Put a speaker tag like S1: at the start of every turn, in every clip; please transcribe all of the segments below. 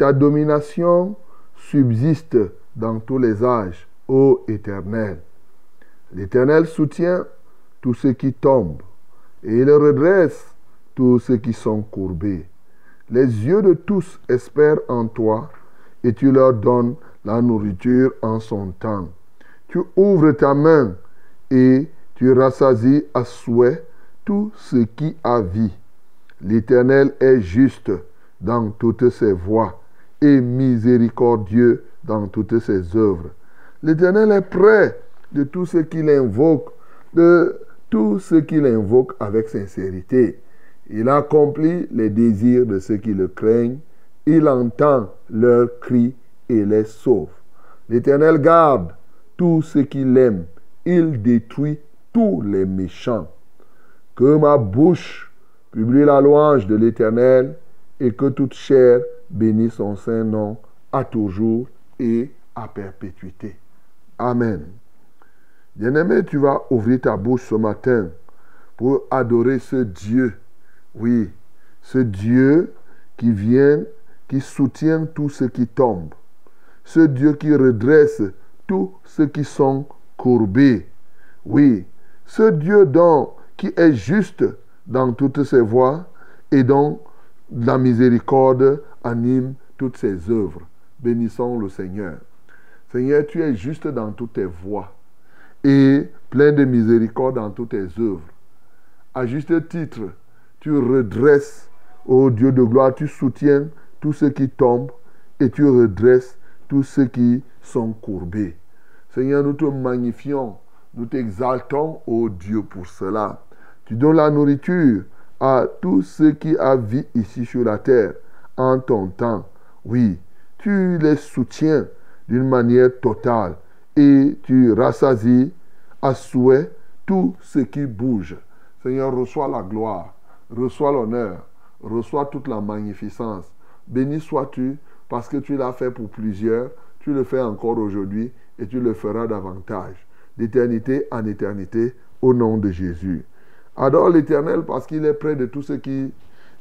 S1: Ta
S2: domination subsiste dans tous les âges, ô Éternel. L'Éternel soutient tous ceux qui tombent, et il redresse tous ceux qui sont courbés. Les yeux de tous espèrent en toi, et tu leur donnes la nourriture en son temps. Tu ouvres ta main et tu rassasies à souhait tout ce qui a vie. L'Éternel est juste dans toutes ses voies et miséricordieux dans toutes ses œuvres. L'Éternel est près de tous ceux qui l'invoquent, de tous ceux qui l'invoquent avec sincérité. Il accomplit les désirs de ceux qui le craignent. Il entend leurs cris et les sauve. L'Éternel garde tous ceux qui l'aiment. Il détruit tous les méchants. Que ma bouche publie la louange de l'Éternel et que toute chair bénisse son saint nom à toujours et à perpétuité. Amen. Bien-aimé, tu vas ouvrir ta bouche ce matin pour adorer ce Dieu. Oui, ce Dieu qui vient, qui soutient tous ceux qui tombent. Ce Dieu qui redresse tous ceux qui sont courbés. Oui, ce Dieu qui est juste dans toutes ses voies et dont la miséricorde anime toutes ses œuvres. Bénissons le Seigneur. Seigneur, tu es juste dans toutes tes voies et plein de miséricorde dans toutes tes œuvres. À juste titre, tu redresses, ô Dieu de gloire, tu soutiens tous ceux qui tombent et tu redresses tous ceux qui sont courbés. Seigneur, nous te magnifions, nous t'exaltons, ô Dieu, pour cela. Tu donnes la nourriture à tous ceux qui ont vie ici sur la terre en ton temps. Oui, tu les soutiens d'une manière totale et tu rassasies à souhait tout ce qui bouge. Seigneur, reçois la gloire, reçois l'honneur, reçois toute la magnificence. Béni sois-tu parce que tu l'as fait pour plusieurs, tu le fais encore aujourd'hui et tu le feras davantage, d'éternité en éternité, au nom de Jésus. Adore l'Éternel parce qu'il est près de tous ceux qui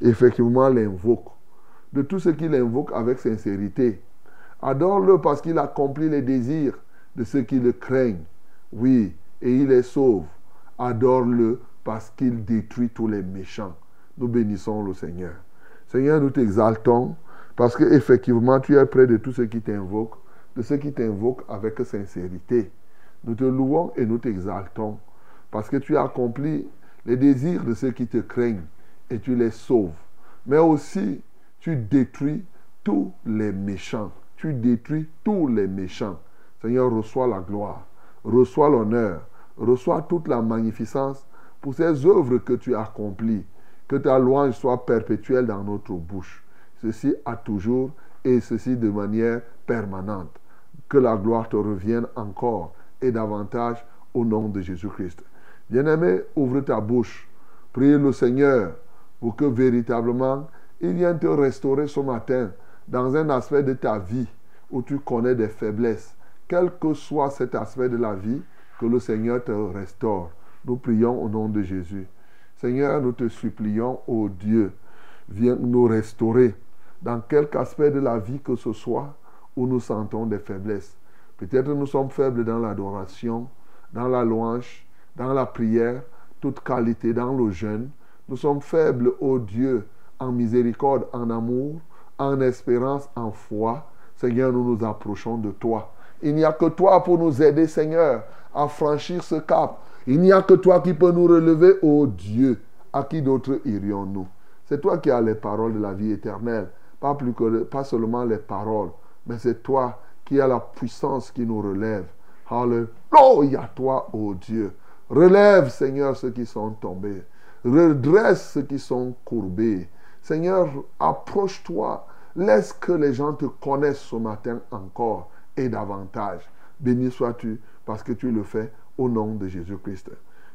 S2: effectivement l'invoquent, de tous ceux qui l'invoquent avec sincérité. Adore-le parce qu'il accomplit les désirs de ceux qui le craignent. Oui, et il les sauve. Adore-le parce qu'il détruit tous les méchants. Nous bénissons le Seigneur. Seigneur, nous t'exaltons parce que effectivement tu es près de tous ceux qui t'invoquent, de ceux qui t'invoquent avec sincérité. Nous te louons et nous t'exaltons parce que tu as accompli les désirs de ceux qui te craignent et tu les sauves. Mais aussi, tu détruis tous les méchants. Tu détruis tous les méchants. Seigneur, reçois la gloire, reçois l'honneur, reçois toute la magnificence pour ces œuvres que tu as accomplies. Que ta louange soit perpétuelle dans notre bouche. Ceci à toujours et ceci de manière permanente. Que la gloire te revienne encore et davantage au nom de Jésus-Christ. Bien-aimé, ouvre ta bouche. Prie le Seigneur pour que véritablement il vienne te restaurer ce matin dans un aspect de ta vie où tu connais des faiblesses. Quel que soit cet aspect de la vie, que le Seigneur te restaure. Nous prions au nom de Jésus. Seigneur, nous te supplions, ô Dieu, viens nous restaurer dans quelque aspect de la vie que ce soit où nous sentons des faiblesses. Peut-être nous sommes faibles dans l'adoration, dans la louange, dans la prière, toute qualité, dans le jeûne. Nous sommes faibles, ô Dieu, en miséricorde, en amour, en espérance, en foi. Seigneur, nous nous approchons de toi. Il n'y a que toi pour nous aider, Seigneur, à franchir ce cap. Il n'y a que toi qui peux nous relever, ô Dieu. À qui d'autre irions-nous C'est toi qui as les paroles de la vie éternelle. Pas, plus que, pas seulement les paroles, mais c'est toi qui as la puissance qui nous relève. Alléluia, toi, ô Dieu. Relève, Seigneur, ceux qui sont tombés. Redresse ceux qui sont courbés. Seigneur, approche-toi. Laisse que les gens te connaissent ce matin encore et davantage. Béni sois-tu parce que tu le fais au nom de Jésus-Christ.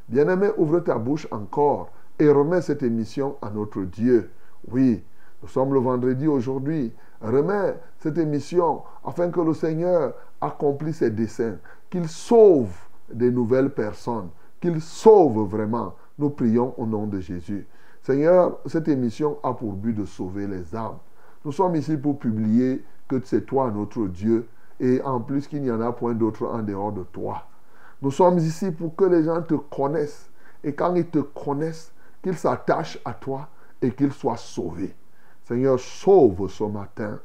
S2: Bien-aimé, ouvre ta bouche encore et remets cette émission à notre Dieu. Oui, nous sommes le vendredi aujourd'hui. Remets cette émission afin que le Seigneur accomplisse ses desseins, qu'il sauve des nouvelles personnes, qu'il sauve vraiment. Nous prions au nom de Jésus. Seigneur, cette émission a pour but de sauver les âmes. Nous sommes ici pour publier que c'est toi notre Dieu et en plus qu'il n'y en a point d'autre en dehors de toi. Nous sommes ici pour que les gens te connaissent et quand ils te connaissent, qu'ils s'attachent à toi et qu'ils soient sauvés. Seigneur, sauve ce matin,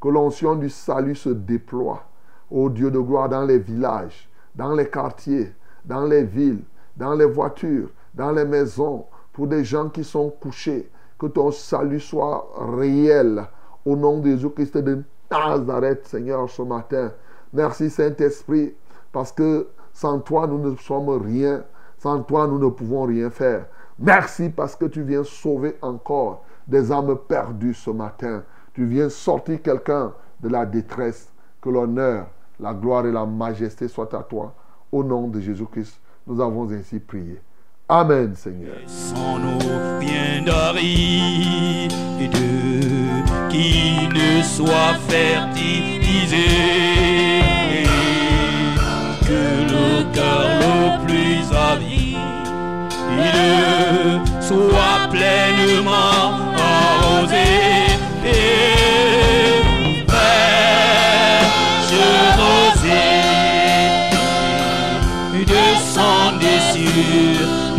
S2: que l'onction du salut se déploie, ô Dieu de gloire, dans les villages, dans les quartiers, dans les villes, dans les voitures, dans les maisons, pour des gens qui sont couchés, que ton salut soit réel au nom de Jésus-Christ de Nazareth, Seigneur, ce matin. Merci Saint-Esprit, parce que sans toi, nous ne sommes rien. Sans toi, nous ne pouvons rien faire. Merci parce que tu viens sauver encore des âmes perdues ce matin. Tu viens sortir quelqu'un de la détresse. Que l'honneur, la gloire et la majesté soient à toi. Au nom de Jésus-Christ, nous avons ainsi prié. Amen, Seigneur.
S3: Sans nos bien d'aride qui ne soit fertilisé. Que le cœur le plus avide soit pleinement arrosé. Descendez sur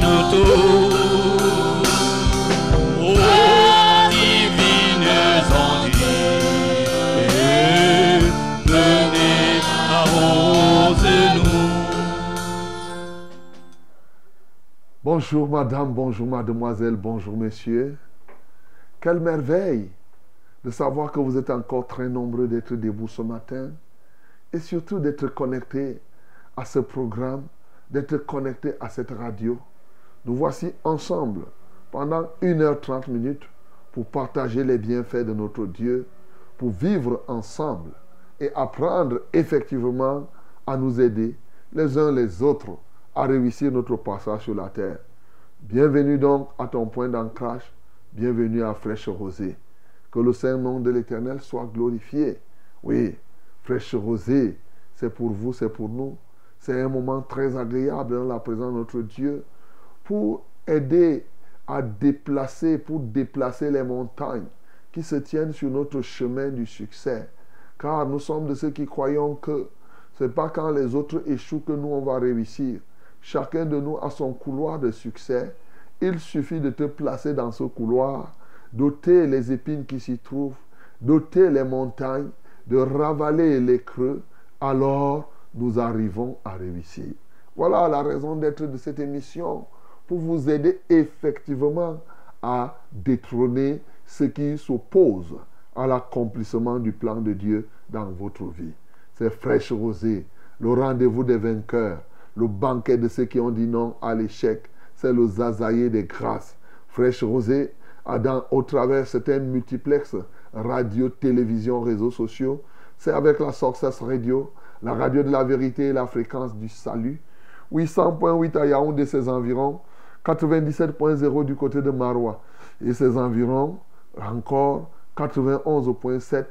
S2: Bonjour madame, bonjour mademoiselle, bonjour messieurs. Quelle merveille de savoir que vous êtes encore très nombreux d'être debout ce matin et surtout d'être connectés à ce programme, d'être connectés à cette radio. Nous voici ensemble pendant 1h30 minutes pour partager les bienfaits de notre Dieu, pour vivre ensemble et apprendre effectivement à nous aider les uns les autres à réussir notre passage sur la terre. Bienvenue donc à ton point d'ancrage, bienvenue à Fraîche Rosée. Que le saint nom de l'Éternel soit glorifié. Oui, Fraîche Rosée, c'est pour vous, c'est pour nous. C'est un moment très agréable dans la présence de notre Dieu pour aider à déplacer, pour déplacer les montagnes qui se tiennent sur notre chemin du succès. Car nous sommes de ceux qui croyons que ce n'est pas quand les autres échouent que nous on va réussir. Chacun de nous a son couloir de succès. Il suffit de te placer dans ce couloir, d'ôter les épines qui s'y trouvent, d'ôter les montagnes, de ravaler les creux. Alors, nous arrivons à réussir. Voilà la raison d'être de cette émission, pour vous aider effectivement à détrôner ce qui s'oppose à l'accomplissement du plan de Dieu dans votre vie. C'est fraîche rosée, le rendez-vous des vainqueurs, le banquet de ceux qui ont dit non à l'échec. C'est le zazaïe des grâces. Fraîche rosée, au travers certains multiplex, radio, télévision, réseaux sociaux. C'est avec la Success Radio, la radio de la vérité et la fréquence du salut. 800.8 à Yaoundé, ses environs. 97.0 du côté de Marois et ses environs. Encore 91.7,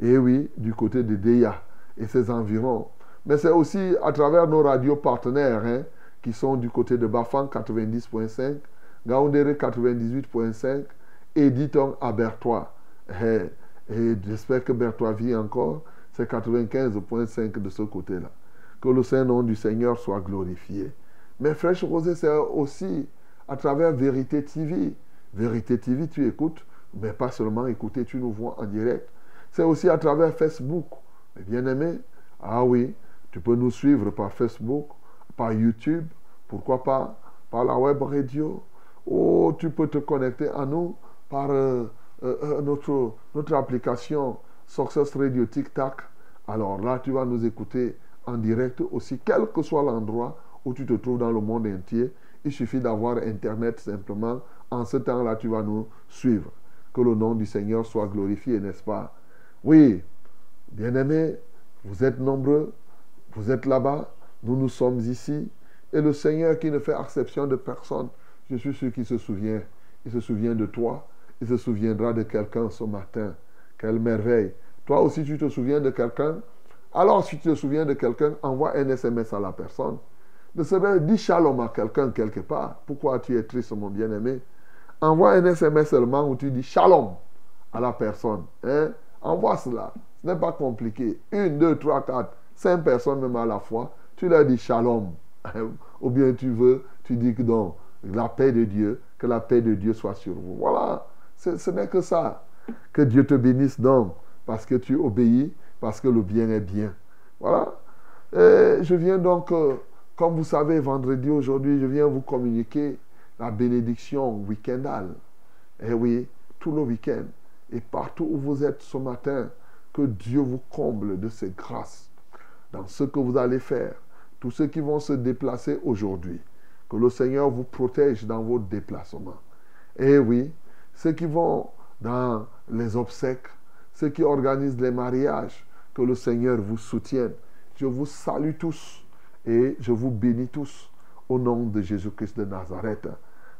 S2: et oui, du côté de Deya et ses environs. Mais c'est aussi à travers nos radios partenaires hein, qui sont du côté de Bafang 90.5, Gaoundéré 98.5, Editon à Bertois. Et, et j'espère que Bertois vit encore. C'est 95.5 de ce côté-là. Que le Saint-Nom du Seigneur soit glorifié. Mais Fraîche Rosée, c'est aussi à travers Vérité TV. Vérité TV, tu écoutes, mais pas seulement écouter, tu nous vois en direct. C'est aussi à travers Facebook. Mais bien aimé, ah oui, tu peux nous suivre par Facebook, par YouTube, pourquoi pas par la web radio. Ou tu peux te connecter à nous par euh, euh, euh, notre, notre application Success Radio TikTok. Alors là, tu vas nous écouter en direct aussi, quel que soit l'endroit où tu te trouves dans le monde entier. Il suffit d'avoir Internet simplement. En ce temps-là, tu vas nous suivre. Que le nom du Seigneur soit glorifié, n'est-ce pas? Oui, bien-aimés, vous êtes nombreux, vous êtes là-bas, nous nous sommes ici. Et le Seigneur qui ne fait exception de personne, je suis sûr qu'il se souvient. Il se souvient de toi. Il se souviendra de quelqu'un ce matin. Quelle merveille. Toi aussi, tu te souviens de quelqu'un? Alors, si tu te souviens de quelqu'un, envoie un SMS à la personne. De ce dis shalom à quelqu'un quelque part. Pourquoi tu es triste, mon bien-aimé? Envoie un SMS seulement où tu dis shalom à la personne. Hein? Envoie cela. Ce n'est pas compliqué. Une, deux, trois, quatre, cinq personnes même à la fois. Tu leur dis shalom. Ou bien tu veux, tu dis que donc, la paix de Dieu, que la paix de Dieu soit sur vous. Voilà. Ce n'est que ça. Que Dieu te bénisse donc, parce que tu obéis, parce que le bien est bien. Voilà. Et je viens donc, euh, comme vous savez, vendredi aujourd'hui, je viens vous communiquer la bénédiction week-endale. Et oui, tout le week-end. Et partout où vous êtes ce matin, que Dieu vous comble de ses grâces dans ce que vous allez faire. Tous ceux qui vont se déplacer aujourd'hui, que le Seigneur vous protège dans vos déplacements. Et oui, ceux qui vont dans les obsèques, ceux qui organisent les mariages, que le Seigneur vous soutienne. Je vous salue tous et je vous bénis tous au nom de Jésus-Christ de Nazareth.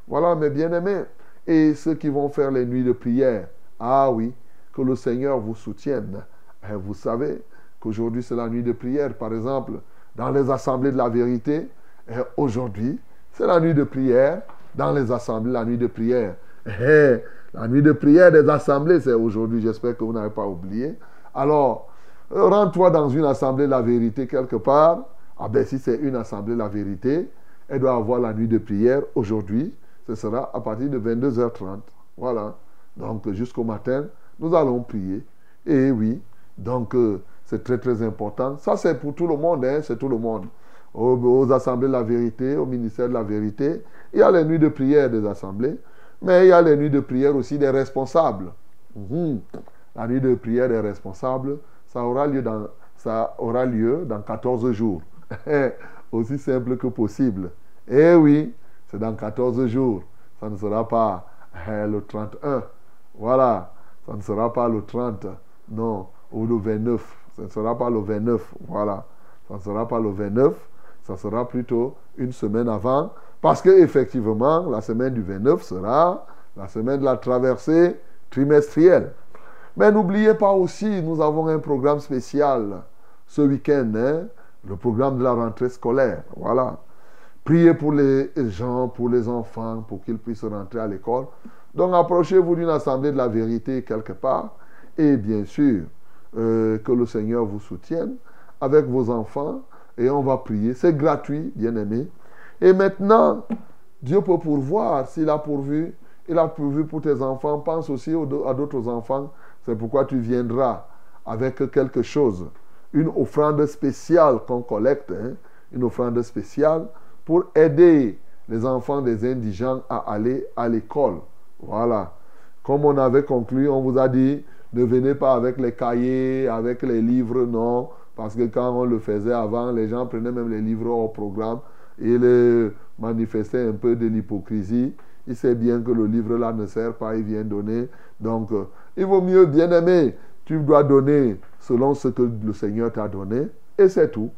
S2: Voilà mes bien-aimés. Et ceux qui vont faire les nuits de prière, ah oui, que le Seigneur vous soutienne. Et vous savez qu'aujourd'hui c'est la nuit de prière, par exemple, dans les assemblées de la vérité. Et aujourd'hui, c'est la nuit de prière dans les assemblées, la nuit de prière. Et la nuit de prière des assemblées, c'est aujourd'hui, j'espère que vous n'avez pas oublié. Alors, rends-toi dans une assemblée de la vérité quelque part. Ah ben si c'est une assemblée la vérité, elle doit avoir la nuit de prière aujourd'hui. Ce sera à partir de 22h30. Voilà. Donc jusqu'au matin, nous allons prier. Et oui, donc euh, c'est très très important. Ça c'est pour tout le monde, hein, c'est tout le monde. Aux, assemblées de la vérité, au ministère de la vérité. Il y a les nuits de prière des assemblées, mais il y a les nuits de prière aussi des responsables. Mmh. La nuit de prière des responsables, ça aura lieu dans, ça aura lieu dans 14 jours. aussi simple que possible. Eh oui, c'est dans 14 jours. Ça ne sera pas eh, le 31. Voilà, ça ne sera pas le 30. Non, ou le 29. Ça ne sera pas le 29. Voilà, ça ne sera pas le 29. Ça sera plutôt une semaine avant. Parce qu'effectivement, la semaine du 29 sera la semaine de la traversée trimestrielle. Mais n'oubliez pas aussi, nous avons un programme spécial ce week-end, hein, le programme de la rentrée scolaire. Voilà. Priez pour les gens, pour les enfants, pour qu'ils puissent rentrer à l'école. Donc approchez-vous d'une assemblée de la vérité quelque part. Et bien sûr, euh, que le Seigneur vous soutienne avec vos enfants. Et on va prier. C'est gratuit, bien aimé. Et maintenant, Dieu peut pourvoir. S'il a pourvu, il a pourvu pour tes enfants. Pense aussi à d'autres enfants. C'est pourquoi tu viendras avec quelque chose une offrande spéciale qu'on collecte, hein, une offrande spéciale pour aider les enfants des indigents à aller à l'école. Voilà. Comme on avait conclu, on vous a dit, ne venez pas avec les cahiers, avec les livres, non. Parce que quand on le faisait avant, les gens prenaient même les livres au programme et les manifestaient un peu de l'hypocrisie. Il sait bien que le livre là ne sert pas, il vient donner. Donc, euh, il vaut mieux, bien aimé, tu dois donner selon ce que le Seigneur t'a donné et c'est tout.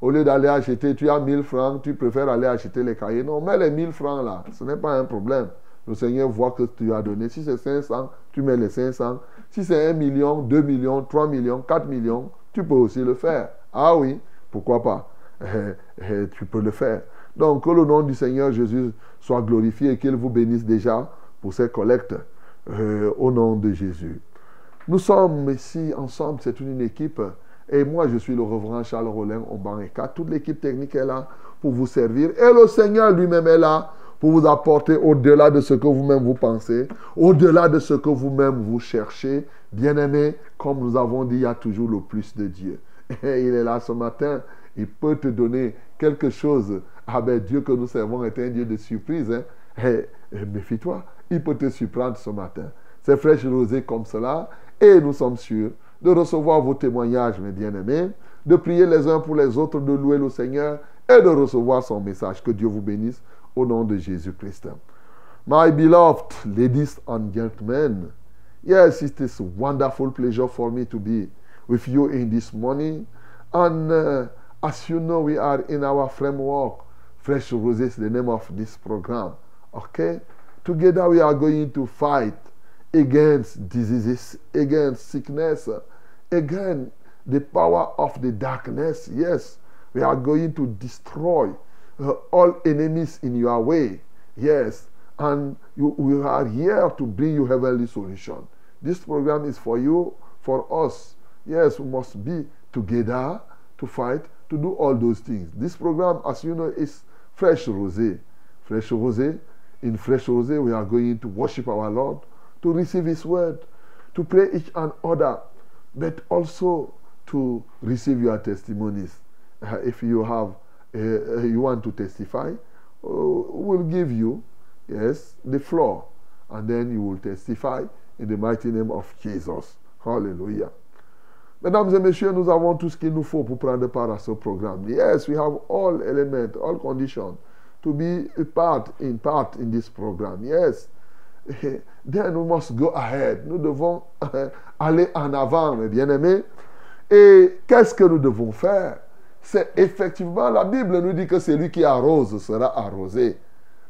S2: Au lieu d'aller acheter, tu as 1000 francs, tu préfères aller acheter les cahiers. Non, mets les 1000 francs là, ce n'est pas un problème. Le Seigneur voit que tu as donné. Si c'est 500, tu mets les 500. Si c'est 1 million, 2 millions, 3 millions, 4 millions, tu peux aussi le faire. Ah oui, pourquoi pas? Eh, eh, Tu peux le faire. Donc, que le nom du Seigneur Jésus soit glorifié et qu'il vous bénisse déjà pour ces collectes euh, au nom de Jésus. Nous sommes ici ensemble, c'est une équipe. Et moi, je suis le reverend Charles Rollin Ombaneka. Toute l'équipe technique est là pour vous servir. Et le Seigneur lui-même est là pour vous apporter au-delà de ce que vous-même vous pensez, au-delà de ce que vous-même vous cherchez. Bien-aimé, comme nous avons dit, il y a toujours le plus de Dieu. Et il est là ce matin. Il peut te donner quelque chose. Ah ben Dieu que nous servons est un Dieu de surprise. Hein. Eh, eh, méfie-toi, il peut te surprendre ce matin. C'est fraîche rosée comme cela. Et nous sommes sûrs de recevoir vos témoignages, mes bien-aimés, de prier les uns pour les autres, de louer le Seigneur et de recevoir son message. Que Dieu vous bénisse au nom de Jésus-Christ. My beloved ladies and gentlemen, yes, it is a wonderful pleasure for me to be with you in this morning. And uh, as you know, we are in our framework. Fresh Roses, the name of this program. Okay? Together we are going to fight against diseases, against sickness, against the power of the darkness. Yes, we are going to destroy uh, all enemies in your way. Yes, and you, we are here to bring you heavenly solution. This program is for you, for us. Yes, we must be together to fight, to do all those things. This program, as you know, is Fresh Rosé. Fresh Rosé. In Fresh Rosé, we are going to worship our Lord, to receive His word, to pray each and other, but also to receive your testimonies. Uh, if you have, uh, you want to testify, uh, we'll give you, yes, the floor, and then you will testify in the mighty name of Jesus. Hallelujah. Mesdames et messieurs, nous avons tout ce qu'il nous faut pour prendre part à ce programme. Yes, we have all elements, all conditions to be a part in part in this program. Yes. Then we must go ahead. Nous devons aller en avant, mes bien-aimés. Et qu'est-ce que nous devons faire? C'est effectivement, la Bible nous dit que celui qui arrose sera arrosé.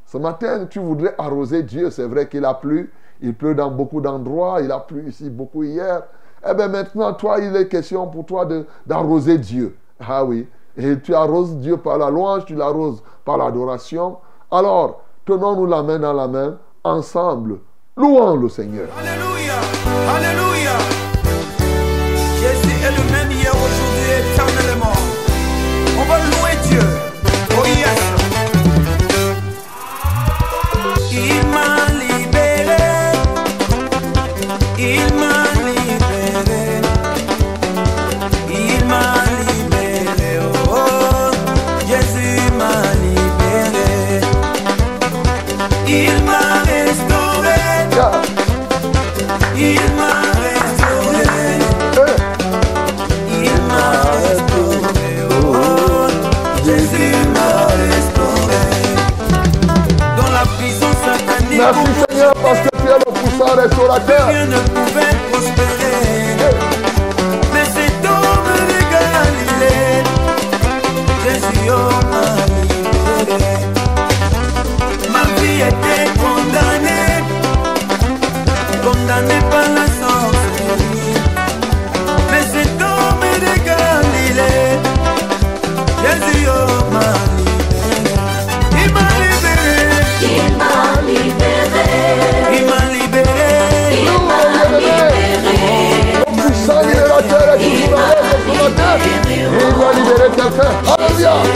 S2: Ce matin, tu voudrais arroser Dieu. C'est vrai qu'il a plu. Il pleut dans beaucoup d'endroits. Il a plu ici beaucoup hier. Eh bien maintenant, toi, il est question pour toi d'arroser Dieu. Ah oui. Et tu arroses Dieu par la louange, tu l'arroses par l'adoration. Alors, tenons-nous la main dans la main, ensemble, louons le Seigneur.
S4: Alléluia, Alléluia.
S2: Merci Seigneur parce que tu es le puissant restaurateur.
S4: rien ne pouvait prospérer. Mais cet homme de Galilée, Jésus m'a libéré. Ma vie était condamnée, condamnée par la 不要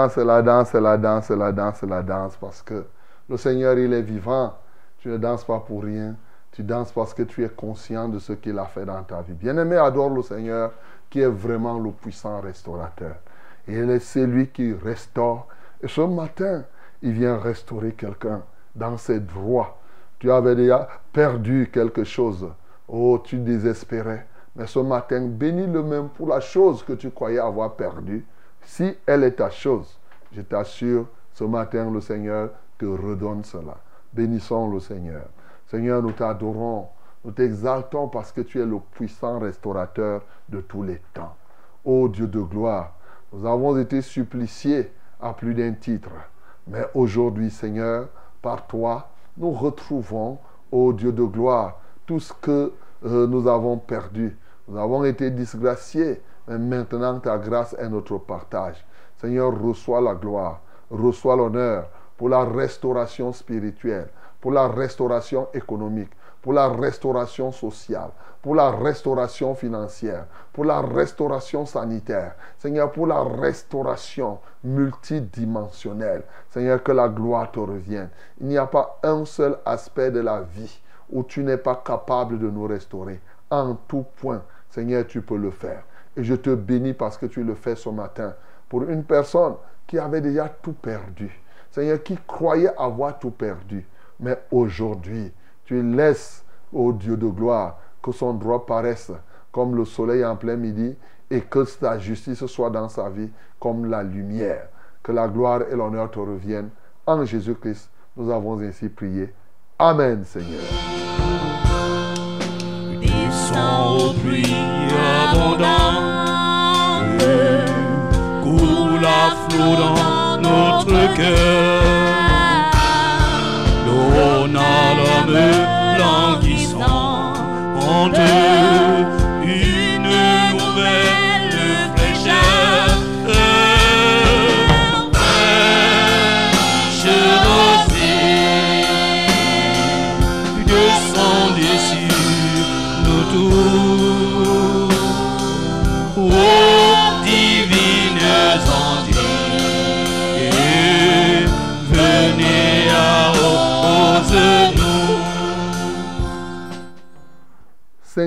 S4: danse, la danse, la danse, la danse,
S2: la danse, parce que le Seigneur, il est vivant. Tu ne danses pas pour rien. Tu danses parce que tu es conscient de ce qu'il a fait dans ta vie. Bien-aimé, adore le Seigneur qui est vraiment le puissant restaurateur. Et il est celui qui restaure. Et ce matin, il vient restaurer quelqu'un dans ses droits. Tu avais déjà perdu quelque chose. Oh, tu désespérais. Mais ce matin, bénis-le même pour la chose que tu croyais avoir perdue. Si elle est ta chose, je t'assure, ce matin, le Seigneur te redonne cela. Bénissons le Seigneur. Seigneur, nous t'adorons, nous t'exaltons parce que tu es le puissant restaurateur de tous les temps. Ô Dieu de gloire, nous avons été suppliciés à plus d'un titre. Mais aujourd'hui, Seigneur, par toi, nous retrouvons, ô Dieu de gloire, tout ce que euh, nous avons perdu. Nous avons été disgraciés, mais maintenant ta grâce est notre partage. Seigneur, reçois la gloire, reçois l'honneur pour la restauration spirituelle, pour la restauration économique, pour la restauration sociale, pour la restauration financière, pour la restauration sanitaire. Seigneur, pour la restauration multidimensionnelle. Seigneur, que la gloire te revienne. Il n'y a pas un seul aspect de la vie où tu n'es pas capable de nous restaurer. En tout point, Seigneur, tu peux le faire. Et je te bénis parce que tu le fais ce matin pour une personne qui avait déjà tout perdu. Seigneur, qui croyait avoir tout perdu. Mais aujourd'hui, tu laisses, ô Dieu de gloire, que son droit paraisse comme le soleil en plein midi et que ta justice soit dans sa vie comme la lumière. Que la gloire et l'honneur te reviennent. En Jésus-Christ, nous avons ainsi prié. Amen, Seigneur
S3: abondante coule à flot dans notre cœur. L'eau n'a l'homme languissant en deux.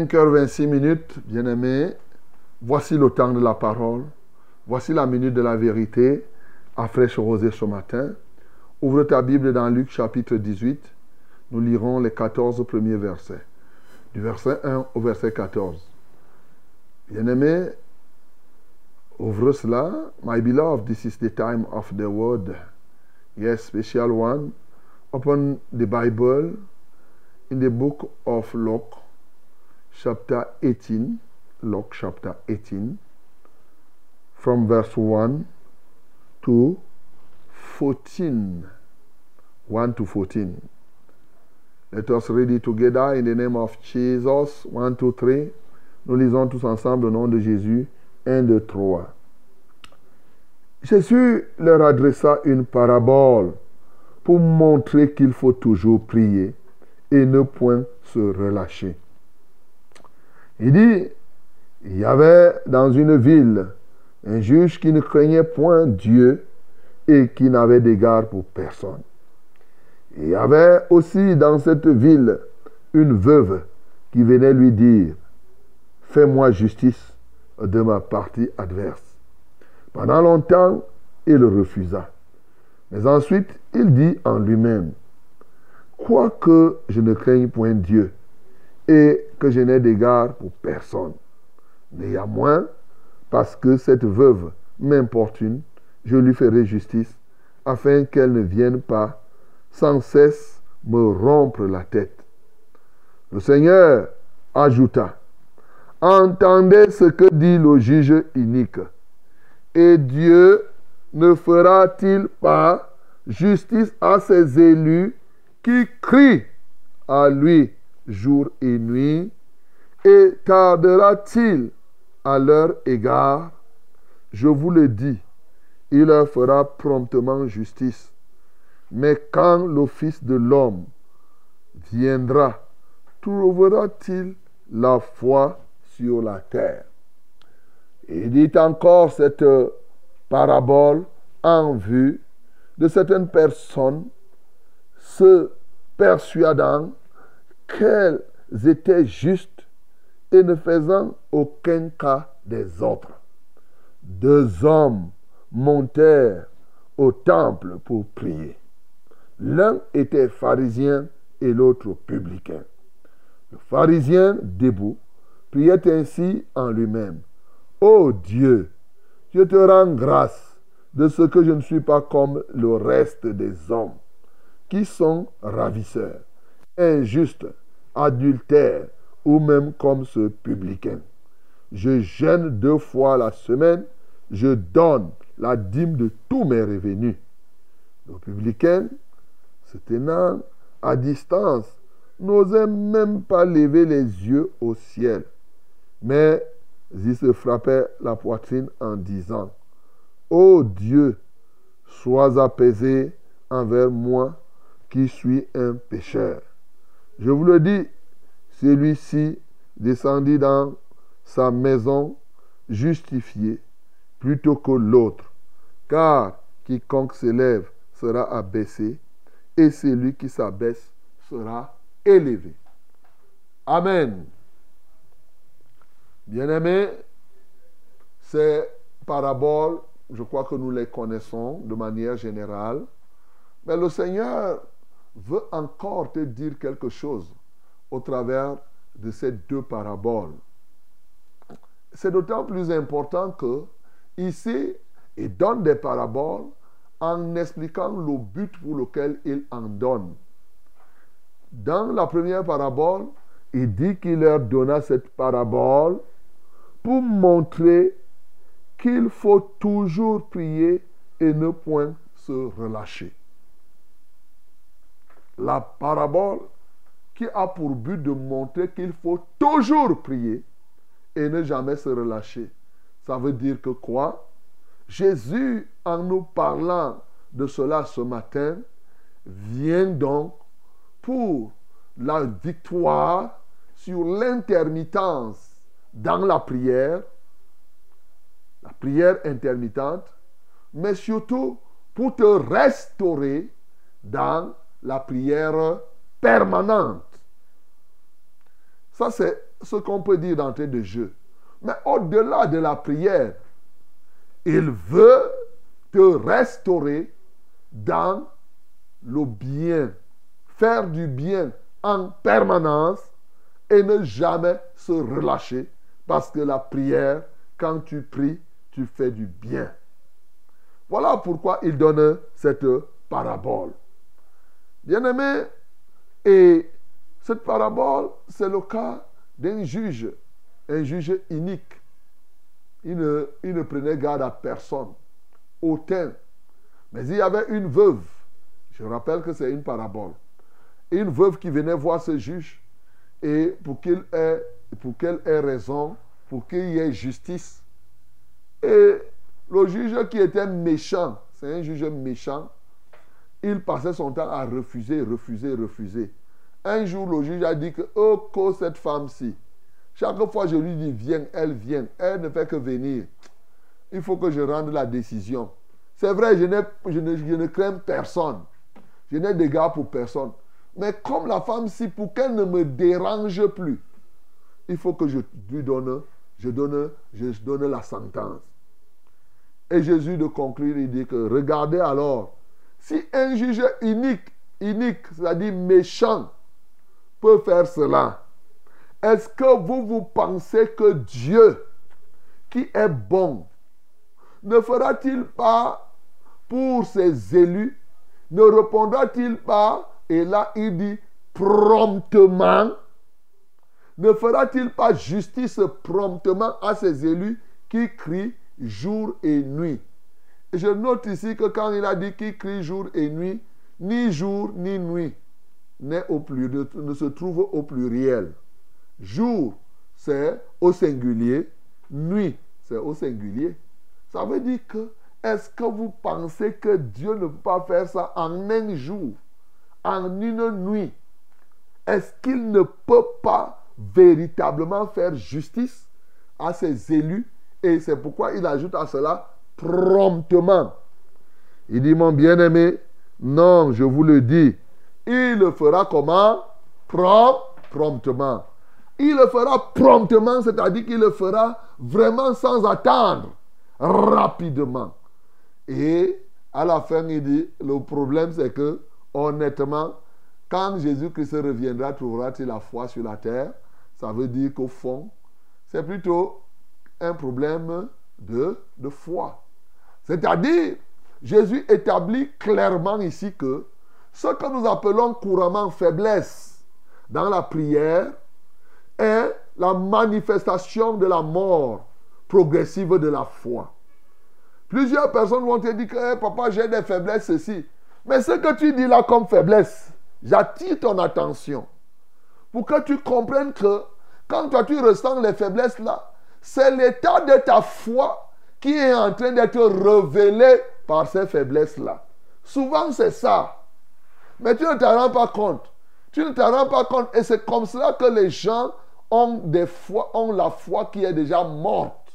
S2: 5h26 minutes, bien-aimés. Voici le temps de la parole. Voici la minute de la vérité à fraîche rosée ce matin. Ouvre ta Bible dans Luc chapitre 18. Nous lirons les 14 premiers versets. Du verset 1 au verset 14. Bien-aimés, ouvre cela. My beloved, this is the time of the word. Yes, special one. Open the Bible in the book of Luke, chapter 18. Luke, chapter 18, from verse 1 to 14. 1 to 14. Let us read it together in the name of Jesus. 1, 2, 3. Nous lisons tous ensemble au nom de Jésus. 1, 2, 3. Jésus leur adressa une parabole pour montrer qu'il faut toujours prier et ne point se relâcher. Il dit, il y avait dans une ville un juge qui ne craignait point Dieu et qui n'avait d'égard pour personne. Il y avait aussi dans cette ville une veuve qui venait lui dire, fais-moi justice de ma partie adverse. Pendant longtemps, il refusa. Mais ensuite, il dit en lui-même, quoique je ne craigne point Dieu et que je n'ai d'égard pour personne, néanmoins, parce que cette veuve m'importune, je lui ferai justice, afin qu'elle ne vienne pas sans cesse me rompre la tête. Le Seigneur ajouta, Entendez ce que dit le juge inique. Et Dieu ne fera-t-il pas justice à ses élus qui crient à lui jour et nuit Et tardera-t-il à leur égard? Je vous le dis, il leur fera promptement justice. Mais quand le Fils de l'homme viendra, trouvera-t-il la foi sur la terre? Il dit encore cette parabole en vue de certaines personnes se persuadant qu'elles étaient justes et ne faisant aucun cas des autres. Deux hommes montèrent au temple pour prier. L'un était pharisien et l'autre publicain. Le pharisien, debout, priait ainsi en lui-même. Ô Dieu, je te rends grâce de ce que je ne suis pas comme le reste des hommes, qui sont ravisseurs, injustes, adultères, ou même comme ce publicain. Je gêne deux fois la semaine, je donne la dîme de tous mes revenus. Le publicain, se tenant à distance, n'osait même pas lever les yeux au ciel. Mais il se frappait la poitrine en disant, Ô Dieu, sois apaisé envers moi qui suis un pécheur. Je vous le dis, celui-ci descendit dans sa maison justifié plutôt que l'autre, car quiconque s'élève sera abaissé, et celui qui s'abaisse sera élevé. Amen. Bien-aimés, ces paraboles, je crois que nous les connaissons de manière générale, mais le Seigneur veut encore te dire quelque chose au travers de ces deux paraboles. C'est d'autant plus important que ici, il donne des paraboles en expliquant le but pour lequel il en donne. Dans la première parabole, il dit qu'il leur donna cette parabole pour montrer qu'il faut toujours prier et ne point se relâcher. La parabole qui a pour but de montrer qu'il faut toujours prier et ne jamais se relâcher. Ça veut dire que quoi? Jésus, en nous parlant de cela ce matin, vient donc pour la victoire sur l'intermittence dans la prière, la prière intermittente, mais surtout pour te restaurer dans la prière permanente. Ça, c'est ce qu'on peut dire d'entrée de jeu. Mais au-delà de la prière, il veut te restaurer dans le bien, faire du bien en permanence et ne jamais se relâcher parce que la prière, quand tu pries, tu fais du bien. Voilà pourquoi il donne cette parabole. Bien-aimé, et cette parabole, c'est le cas d'un juge, un juge unique. Il ne, il ne prenait garde à personne, autant. Mais il y avait une veuve, je rappelle que c'est une parabole, une veuve qui venait voir ce juge et pour qu'il ait, pour qu'elle ait raison, pour qu'il y ait justice. Et le juge qui était méchant, c'est un juge méchant, il passait son temps à refuser, refuser, refuser. Un jour, le juge a dit que, oh, que cette femme-ci, chaque fois je lui dis viens, elle vient, elle ne fait que venir. Il faut que je rende la décision. C'est vrai, je, je, ne, je ne crains personne. Je n'ai d'égard pour personne. Mais comme la femme-ci, pour qu'elle ne me dérange plus, il faut que je lui donne, je donne, je donne la sentence. Et Jésus de conclure, il dit que regardez alors, si un juge unique, unique, c'est-à-dire méchant, peut faire cela, est-ce que vous vous pensez que Dieu, qui est bon, ne fera-t-il pas pour ses élus, ne répondra-t-il pas, et là il dit promptement, ne fera-t-il pas justice promptement à ses élus qui crient jour et nuit? Je note ici que quand il a dit qu'il crie jour et nuit, ni jour ni nuit au ne se trouve au pluriel. Jour, c'est au singulier. Nuit, c'est au singulier. Ça veut dire que, est-ce que vous pensez que Dieu ne peut pas faire ça en un jour, en une nuit? Est-ce qu'il ne peut pas véritablement faire justice à ses élus? Et c'est pourquoi il ajoute à cela promptement. Il dit, mon bien-aimé, non, je vous le dis, il le fera comment? Promptement. Il le fera promptement, c'est-à-dire qu'il le fera vraiment sans attendre, rapidement. Et à la fin, il dit, le problème c'est que, honnêtement, quand Jésus-Christ reviendra, trouvera-t-il la foi sur la terre? Ça veut dire qu'au fond, c'est plutôt un problème de, de foi. C'est-à-dire, Jésus établit clairement ici que ce que nous appelons couramment faiblesse dans la prière est la manifestation de la mort progressive de la foi. Plusieurs personnes vont te dire que papa, j'ai des faiblesses, ceci. Mais ce que tu dis là comme faiblesse, j'attire ton attention pour que tu comprennes que quand toi tu ressens les faiblesses là, c'est l'état de ta foi qui est en train d'être révélé par ces faiblesses-là. Souvent, c'est ça. Mais tu ne t'en rends pas compte. Tu ne t'en rends pas compte. Et c'est comme cela que les gens ont, des ont la foi qui est déjà morte.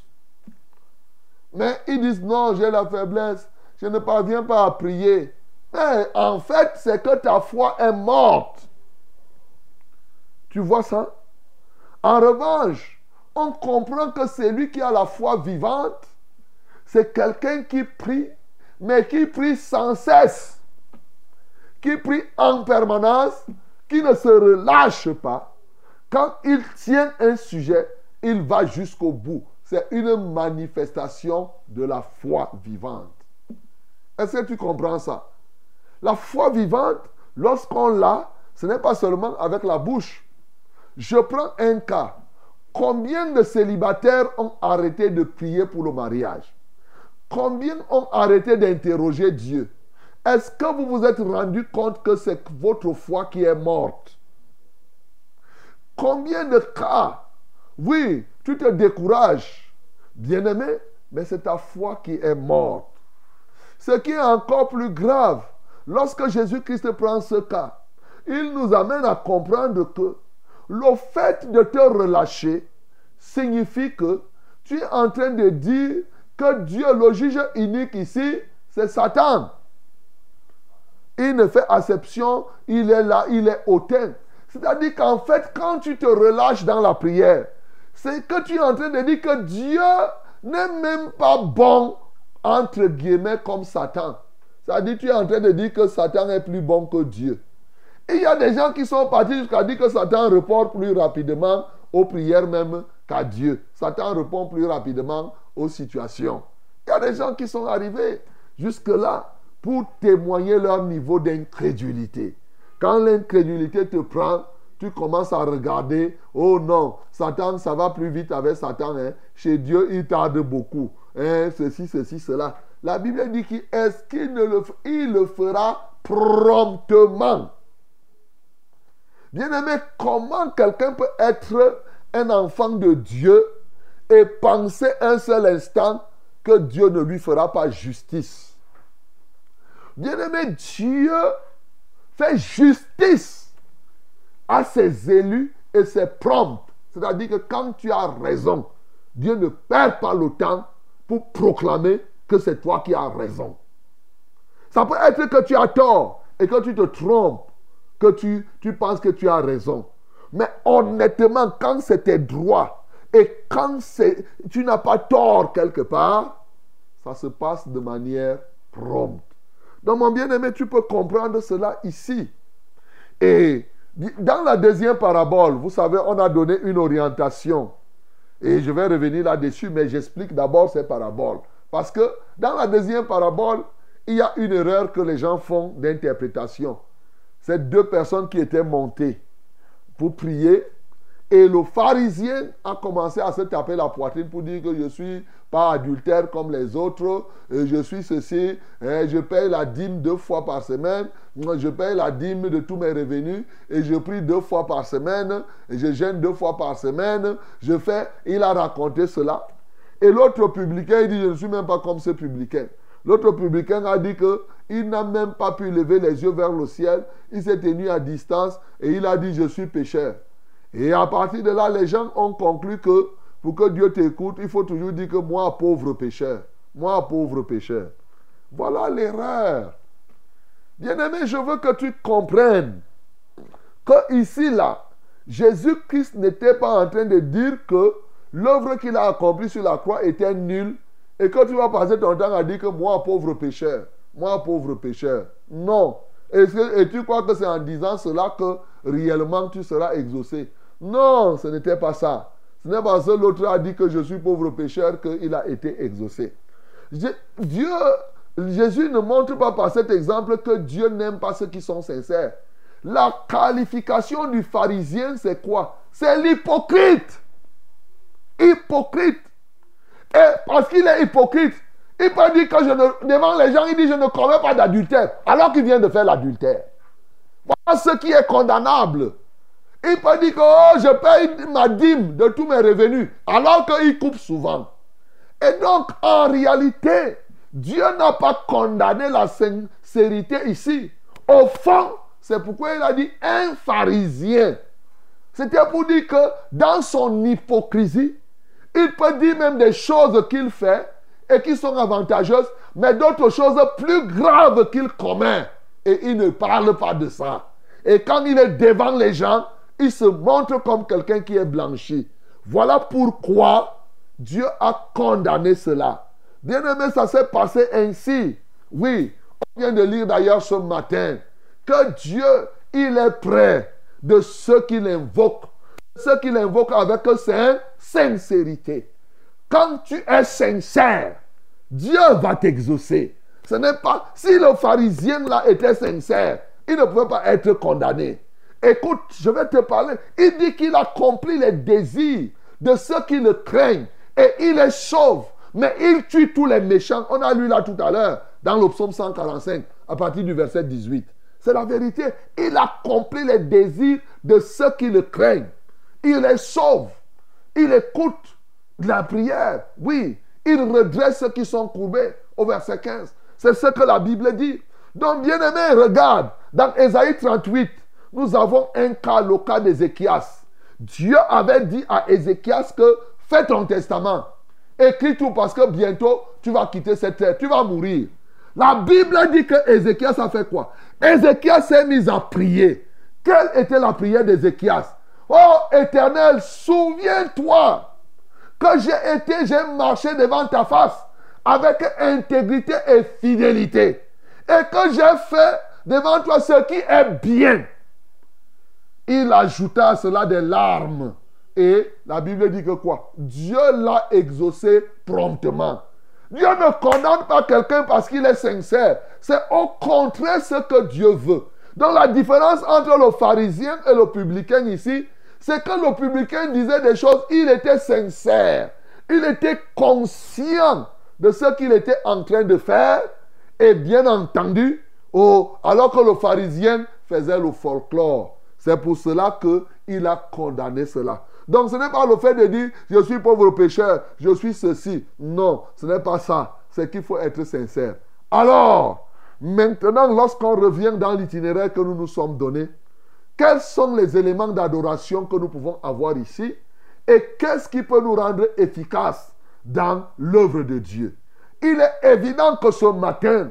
S2: Mais ils disent non, j'ai la faiblesse. Je ne parviens pas à prier. Mais en fait, c'est que ta foi est morte. Tu vois ça? En revanche, on comprend que c'est lui qui a la foi vivante, c'est quelqu'un qui prie, mais qui prie sans cesse qui prie en permanence, qui ne se relâche pas. Quand il tient un sujet, il va jusqu'au bout. C'est une manifestation de la foi vivante. Est-ce que tu comprends ça? La foi vivante, lorsqu'on l'a, ce n'est pas seulement avec la bouche. Je prends un cas. Combien de célibataires ont arrêté de prier pour le mariage? Combien ont arrêté d'interroger Dieu? Est-ce que vous vous êtes rendu compte que c'est votre foi qui est morte? Combien de cas? Oui, tu te décourages, bien-aimé, mais c'est ta foi qui est morte. Ce qui est encore plus grave, lorsque Jésus-Christ prend ce cas, il nous amène à comprendre que le fait de te relâcher signifie que tu es en train de dire que Dieu, le juge unique ici, c'est Satan. Il ne fait acception, il est là, il est hautain. C'est-à-dire qu'en fait, quand tu te relâches dans la prière, c'est que tu es en train de dire que Dieu n'est même pas bon, entre guillemets, comme Satan. C'est-à-dire que tu es en train de dire que Satan est plus bon que Dieu. Et il y a des gens qui sont partis jusqu'à dire que Satan répond plus rapidement aux prières même qu'à Dieu. Satan répond plus rapidement aux situations. Il y a des gens qui sont arrivés jusque-là pour témoigner leur niveau d'incrédulité. Quand l'incrédulité te prend, tu commences à regarder, oh non, Satan, ça va plus vite avec Satan. hein. Chez Dieu, il tarde beaucoup. Hein, ceci, ceci, cela. La Bible dit qu'il est-ce qu'il ne le, il le fera promptement. Bien-aimé, comment quelqu'un peut être un enfant de Dieu et penser un seul instant que Dieu ne lui fera pas justice Bien-aimé, Dieu fait justice à ses élus et ses promptes. C'est-à-dire que quand tu as raison, Dieu ne perd pas le temps pour proclamer que c'est toi qui as raison. Ça peut être que tu as tort et que tu te trompes, que tu, tu penses que tu as raison. Mais honnêtement, quand c'est tes droits et quand tu n'as pas tort quelque part, ça se passe de manière prompte. Donc mon bien-aimé, tu peux comprendre cela ici. Et dans la deuxième parabole, vous savez, on a donné une orientation. Et je vais revenir là-dessus, mais j'explique d'abord ces paraboles. Parce que dans la deuxième parabole, il y a une erreur que les gens font d'interprétation. C'est deux personnes qui étaient montées pour prier. Et le pharisien a commencé à se taper la poitrine pour dire que je suis pas adultère comme les autres, et je suis ceci, et je paye la dîme deux fois par semaine, je paye la dîme de tous mes revenus, et je prie deux fois par semaine, et je gêne deux fois par semaine, je fais, il a raconté cela. Et l'autre publicain, il dit, je ne suis même pas comme ce publicain. L'autre publicain a dit que il n'a même pas pu lever les yeux vers le ciel. Il s'est tenu à distance et il a dit Je suis pécheur. Et à partir de là, les gens ont conclu que pour que Dieu t'écoute, il faut toujours dire que moi, pauvre pécheur, moi, pauvre pécheur. Voilà l'erreur. Bien-aimé, je veux que tu comprennes que ici, là, Jésus-Christ n'était pas en train de dire que l'œuvre qu'il a accomplie sur la croix était nulle et que tu vas passer ton temps à dire que moi, pauvre pécheur, moi, pauvre pécheur. Non. Que- et tu crois que c'est en disant cela que réellement tu seras exaucé? Non, ce n'était pas ça. Ce n'est pas parce que l'autre a dit que je suis pauvre pécheur qu'il a été exaucé. Jésus ne montre pas par cet exemple que Dieu n'aime pas ceux qui sont sincères. La qualification du pharisien, c'est quoi? C'est l'hypocrite. Hypocrite. Et parce qu'il est hypocrite, il peut dire que je ne, devant les gens, il dit je ne commets pas d'adultère, alors qu'il vient de faire l'adultère. Ce qui est condamnable. Il peut dire que oh, je paye ma dîme de tous mes revenus, alors qu'il coupe souvent. Et donc, en réalité, Dieu n'a pas condamné la sincérité ici. Au fond, c'est pourquoi il a dit un pharisien. C'était pour dire que dans son hypocrisie, il peut dire même des choses qu'il fait et qui sont avantageuses, mais d'autres choses plus graves qu'il commet. Et il ne parle pas de ça. Et quand il est devant les gens, il se montre comme quelqu'un qui est blanchi. Voilà pourquoi Dieu a condamné cela. Bien aimé, ça s'est passé ainsi. Oui, on vient de lire d'ailleurs ce matin que Dieu, il est près de ceux qui l'invoquent. Ceux qui l'invoquent avec sin- sincérité. Quand tu es sincère, Dieu va t'exaucer. Ce n'est pas. Si le pharisien là était sincère, il ne pouvait pas être condamné. Écoute, je vais te parler. Il dit qu'il accomplit les désirs de ceux qui le craignent. Et il les sauve. Mais il tue tous les méchants. On a lu là tout à l'heure, dans le psaume 145, à partir du verset 18. C'est la vérité. Il accomplit les désirs de ceux qui le craignent. Il les sauve. Il écoute la prière. Oui, il redresse ceux qui sont courbés. Au verset 15. C'est ce que la Bible dit. Donc, bien aimé, regarde. Dans Ésaïe 38, nous avons un cas, le cas d'Ézéchias. Dieu avait dit à Ézéchias que fais ton testament. Écris tout parce que bientôt tu vas quitter cette terre. Tu vas mourir. La Bible dit que Ézéchias a fait quoi? Ézéchias s'est mis à prier. Quelle était la prière d'Ézéchias? Oh éternel, souviens-toi que j'ai été, j'ai marché devant ta face avec intégrité et fidélité. Et que j'ai fait devant toi ce qui est bien. Il ajouta à cela des larmes. Et la Bible dit que quoi? Dieu l'a exaucé promptement. Dieu ne condamne pas quelqu'un parce qu'il est sincère. C'est au contraire ce que Dieu veut. Donc la différence entre le pharisien et le publicain ici, c'est que le publicain disait des choses, il était sincère. Il était conscient de ce qu'il était en train de faire. Et bien entendu, oh, alors que le pharisien faisait le folklore. C'est pour cela qu'il a condamné cela. Donc ce n'est pas le fait de dire je suis pauvre pécheur, je suis ceci. Non, ce n'est pas ça. C'est qu'il faut être sincère. Alors, maintenant, lorsqu'on revient dans l'itinéraire que nous nous sommes donné, quels sont les éléments d'adoration que nous pouvons avoir ici et qu'est-ce qui peut nous rendre efficaces dans l'œuvre de Dieu? Il est évident que ce matin,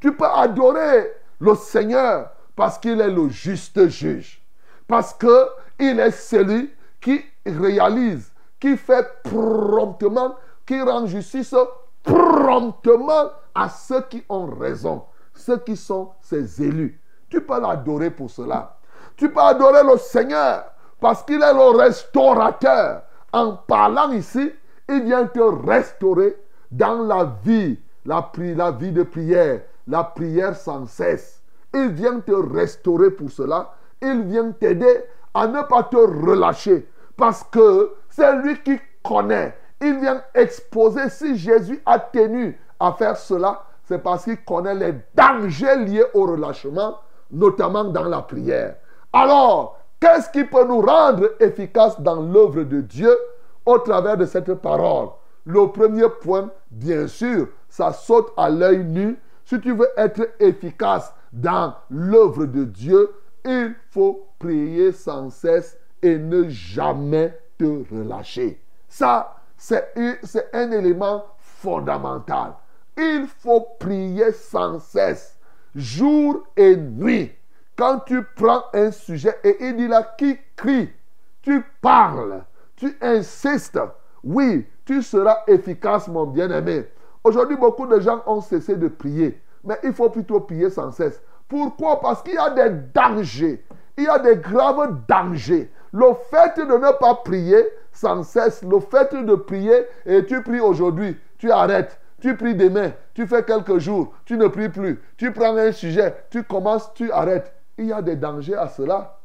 S2: tu peux adorer le Seigneur parce qu'il est le juste juge. Parce qu'il est celui qui réalise, qui fait promptement, qui rend justice promptement à ceux qui ont raison, ceux qui sont ses élus. Tu peux l'adorer pour cela. Tu peux adorer le Seigneur parce qu'il est le restaurateur. En parlant ici, il vient te restaurer dans la vie, la, la vie de prière, la prière sans cesse. Il vient te restaurer pour cela. Il vient t'aider à ne pas te relâcher. Parce que c'est lui qui connaît. Il vient exposer si Jésus a tenu à faire cela, c'est parce qu'il connaît les dangers liés au relâchement, notamment dans la prière. Alors, qu'est-ce qui peut nous rendre efficaces dans l'œuvre de Dieu au travers de cette parole? Le premier point, bien sûr, ça saute à l'œil nu. Si tu veux être efficace dans l'œuvre de Dieu, il faut prier sans cesse et ne jamais te relâcher. Ça, c'est un élément fondamental. Il faut prier sans cesse, jour et nuit. Quand tu prends un sujet et il dit là qui crie, tu parles, tu insistes, oui, tu seras efficace, mon bien-aimé. Aujourd'hui, beaucoup de gens ont cessé de prier, mais il faut plutôt prier sans cesse. Pourquoi? Parce qu'il y a des dangers. Il y a des graves dangers. Le fait de ne pas prier sans cesse, le fait de prier et tu pries aujourd'hui, tu arrêtes. Tu pries demain, tu fais quelques jours, tu ne pries plus. Tu prends un sujet, tu commences, tu arrêtes. Il y a des dangers à cela.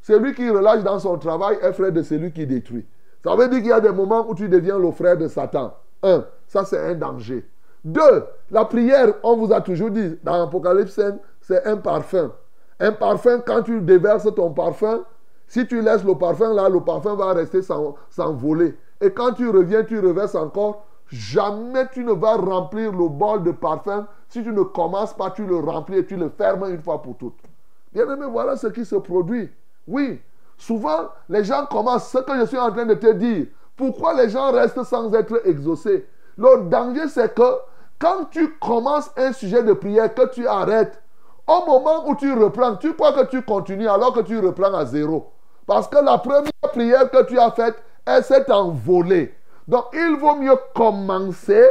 S2: Celui qui relâche dans son travail est frère de celui qui détruit. Ça veut dire qu'il y a des moments où tu deviens le frère de Satan. Un, ça c'est un danger. Deux, la prière, on vous a toujours dit, dans l'Apocalypse, c'est un parfum. Un parfum, quand tu déverses ton parfum, si tu laisses le parfum là, le parfum va rester s'envoler. Et quand tu reviens, tu reverses encore. Jamais tu ne vas remplir le bol de parfum. Si tu ne commences pas, tu le remplis et tu le fermes une fois pour toutes. Bien aimé, voilà ce qui se produit. Oui, souvent les gens commencent, ce que je suis en train de te dire, pourquoi les gens restent sans être exaucés? Le danger, c'est que quand tu commences un sujet de prière, que tu arrêtes, au moment où tu reprends, tu crois que tu continues alors que tu reprends à zéro. Parce que la première prière que tu as faite, elle s'est envolée. Donc il vaut mieux commencer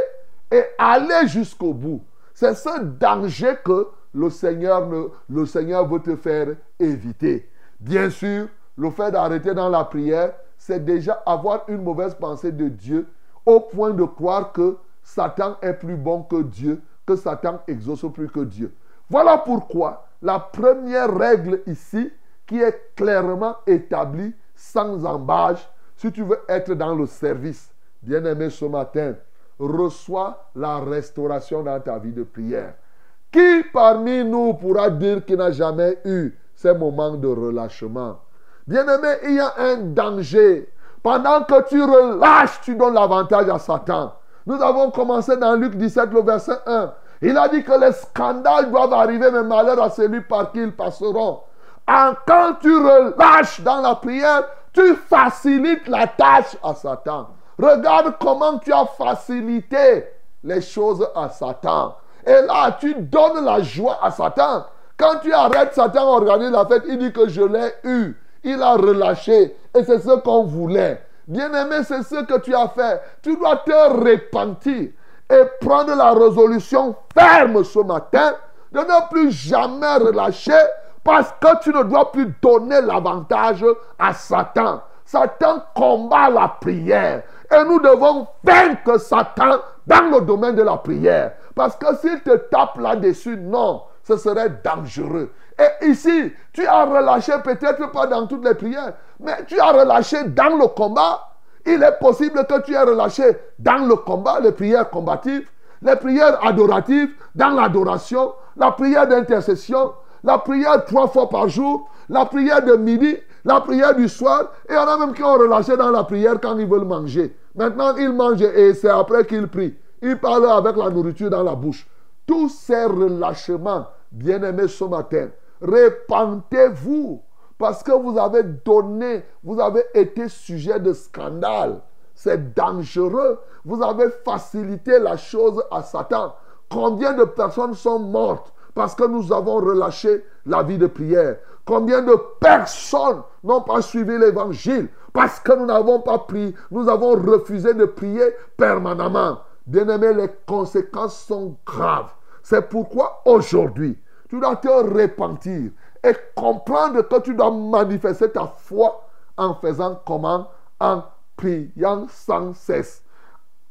S2: et aller jusqu'au bout. C'est ce danger que le Seigneur, veut te faire éviter. Bien sûr, le fait d'arrêter dans la prière, c'est déjà avoir une mauvaise pensée de Dieu au point de croire que Satan est plus bon que Dieu, que Satan exauce plus que Dieu. Voilà pourquoi la première règle ici, qui est clairement établie, sans embâche, si tu veux être dans le service, bien-aimé ce matin, reçois la restauration dans ta vie de prière. Qui parmi nous pourra dire qu'il n'a jamais eu ces moments de relâchement? Bien-aimé, il y a un danger. Pendant que tu relâches, tu donnes l'avantage à Satan. Nous avons commencé dans Luc 17, le verset 1. Il a dit que les scandales doivent arriver, mais malheur à celui par qui ils passeront. En, quand tu relâches dans la prière, tu facilites la tâche à Satan. Regarde comment tu as facilité les choses à Satan. Et là, tu donnes la joie à Satan. Quand tu arrêtes, Satan organise la fête, il dit que je l'ai eu. Il a relâché. Et c'est ce qu'on voulait. Bien-aimé, c'est ce que tu as fait. Tu dois te repentir et prendre la résolution ferme ce matin de ne plus jamais relâcher parce que tu ne dois plus donner l'avantage à Satan. Satan combat la prière. Et nous devons vaincre Satan dans le domaine de la prière. Parce que s'il te tape là-dessus, non, ce serait dangereux. Et ici, tu as relâché peut-être pas dans toutes les prières, mais tu as relâché dans le combat. Il est possible que tu aies relâché dans le combat, les prières combatives, les prières adoratives, dans l'adoration, la prière d'intercession, la prière trois fois par jour, la prière de midi, la prière du soir, et il y en a même qui ont relâché dans la prière quand ils veulent manger. Maintenant, ils mangent et c'est après qu'ils prient. Ils parlent avec la nourriture dans la bouche. Tous ces relâchements, bien-aimés ce matin, répentez-vous parce que vous avez donné, vous avez été sujet de scandale. C'est dangereux. Vous avez facilité la chose à Satan. Combien de personnes sont mortes parce que nous avons relâché la vie de prière? Combien de personnes n'ont pas suivi l'évangile parce que nous n'avons pas prié, nous avons refusé de prier permanemment? Bien-aimés, les conséquences sont graves. C'est pourquoi aujourd'hui, tu dois te repentir et comprendre que tu dois manifester ta foi en faisant comment? En priant sans cesse,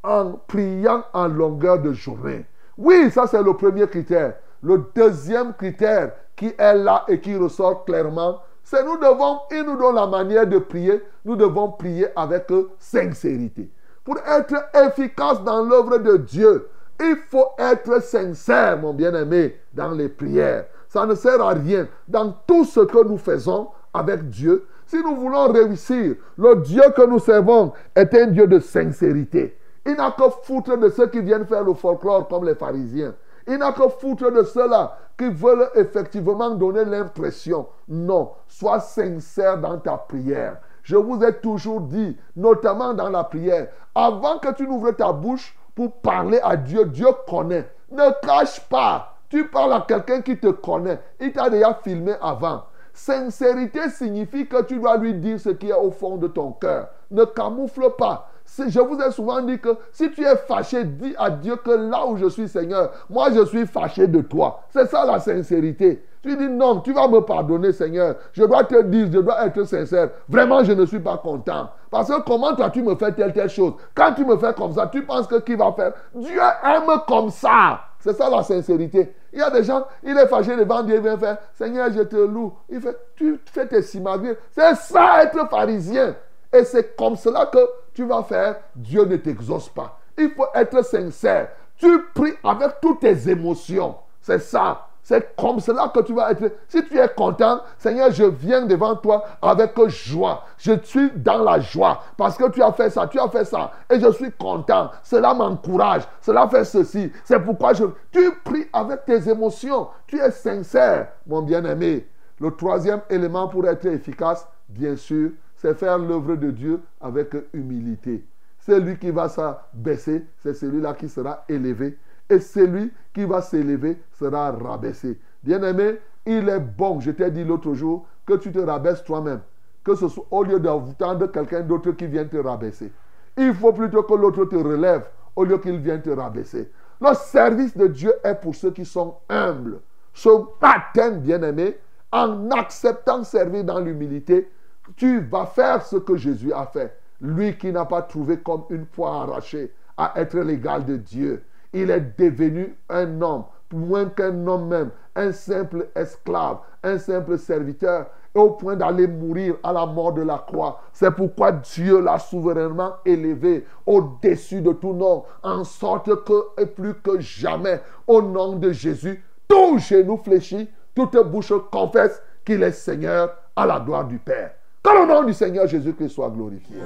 S2: en priant en longueur de journée. Oui, ça c'est le premier critère. Le deuxième critère qui est là et qui ressort clairement, c'est nous devons, et nous donne la manière de prier, nous devons prier avec sincérité. Pour être efficace dans l'œuvre de Dieu, il faut être sincère, mon bien-aimé, dans les prières. Ça ne sert à rien. Dans tout ce que nous faisons avec Dieu, si nous voulons réussir, le Dieu que nous servons est un Dieu de sincérité. Il n'a que foutre de ceux qui viennent faire le folklore comme les pharisiens. Il n'a que foutre de ceux-là qui veulent effectivement donner l'impression. Non, sois sincère dans ta prière. Je vous ai toujours dit, notamment dans la prière, avant que tu n'ouvres ta bouche pour parler à Dieu, Dieu connaît. Ne cache pas. Tu parles à quelqu'un qui te connaît. Il t'a déjà filmé avant. Sincérité signifie que tu dois lui dire ce qui est au fond de ton cœur. Ne camoufle pas. Je vous ai souvent dit que si tu es fâché, dis à Dieu que là où je suis Seigneur, moi je suis fâché de toi. C'est ça la sincérité. Tu dis non, tu vas me pardonner Seigneur. Je dois te dire, je dois être sincère. Vraiment, je ne suis pas content. Parce que comment toi tu me fais telle, telle chose? Quand tu me fais comme ça, tu penses que qui va faire? Dieu aime comme ça. C'est ça la sincérité. Il y a des gens, il est fâché devant Dieu, il vient faire Seigneur, je te loue. Il fait, tu fais tes simagrées. C'est ça être pharisien. Et c'est comme cela que tu vas faire. Dieu ne t'exauce pas. Il faut être sincère. Tu pries avec toutes tes émotions. C'est ça. C'est comme cela que tu vas être. Si tu es content, Seigneur, je viens devant toi avec joie. Je suis dans la joie parce que tu as fait ça, tu as fait ça. Et je suis content. Cela m'encourage. Cela fait ceci. C'est pourquoi je... Tu pries avec tes émotions. Tu es sincère, mon bien-aimé. Le troisième élément pour être efficace, bien sûr, c'est faire l'œuvre de Dieu avec humilité. Celui qui va s'abaisser, c'est celui-là qui sera élevé et celui qui va s'élever sera rabaissé. Bien-aimé, il est bon, je t'ai dit l'autre jour, que tu te rabaisses toi-même, que ce soit au lieu d'attendre quelqu'un d'autre qui vienne te rabaisser. Il faut plutôt que l'autre te relève au lieu qu'il vienne te rabaisser. Le service de Dieu est pour ceux qui sont humbles. Ce matin, bien-aimé, en acceptant servir dans l'humilité, tu vas faire ce que Jésus a fait. Lui qui n'a pas trouvé comme une poire arrachée à être l'égal de Dieu il est devenu un homme, moins qu'un homme même, un simple esclave, un simple serviteur, et au point d'aller mourir à la mort de la croix. C'est pourquoi Dieu l'a souverainement élevé au-dessus de tout nom, en sorte que, et plus que jamais, au nom de Jésus, tout genou fléchit, toute bouche confesse qu'il est Seigneur à la gloire du Père. Que le nom du Seigneur Jésus-Christ soit glorifié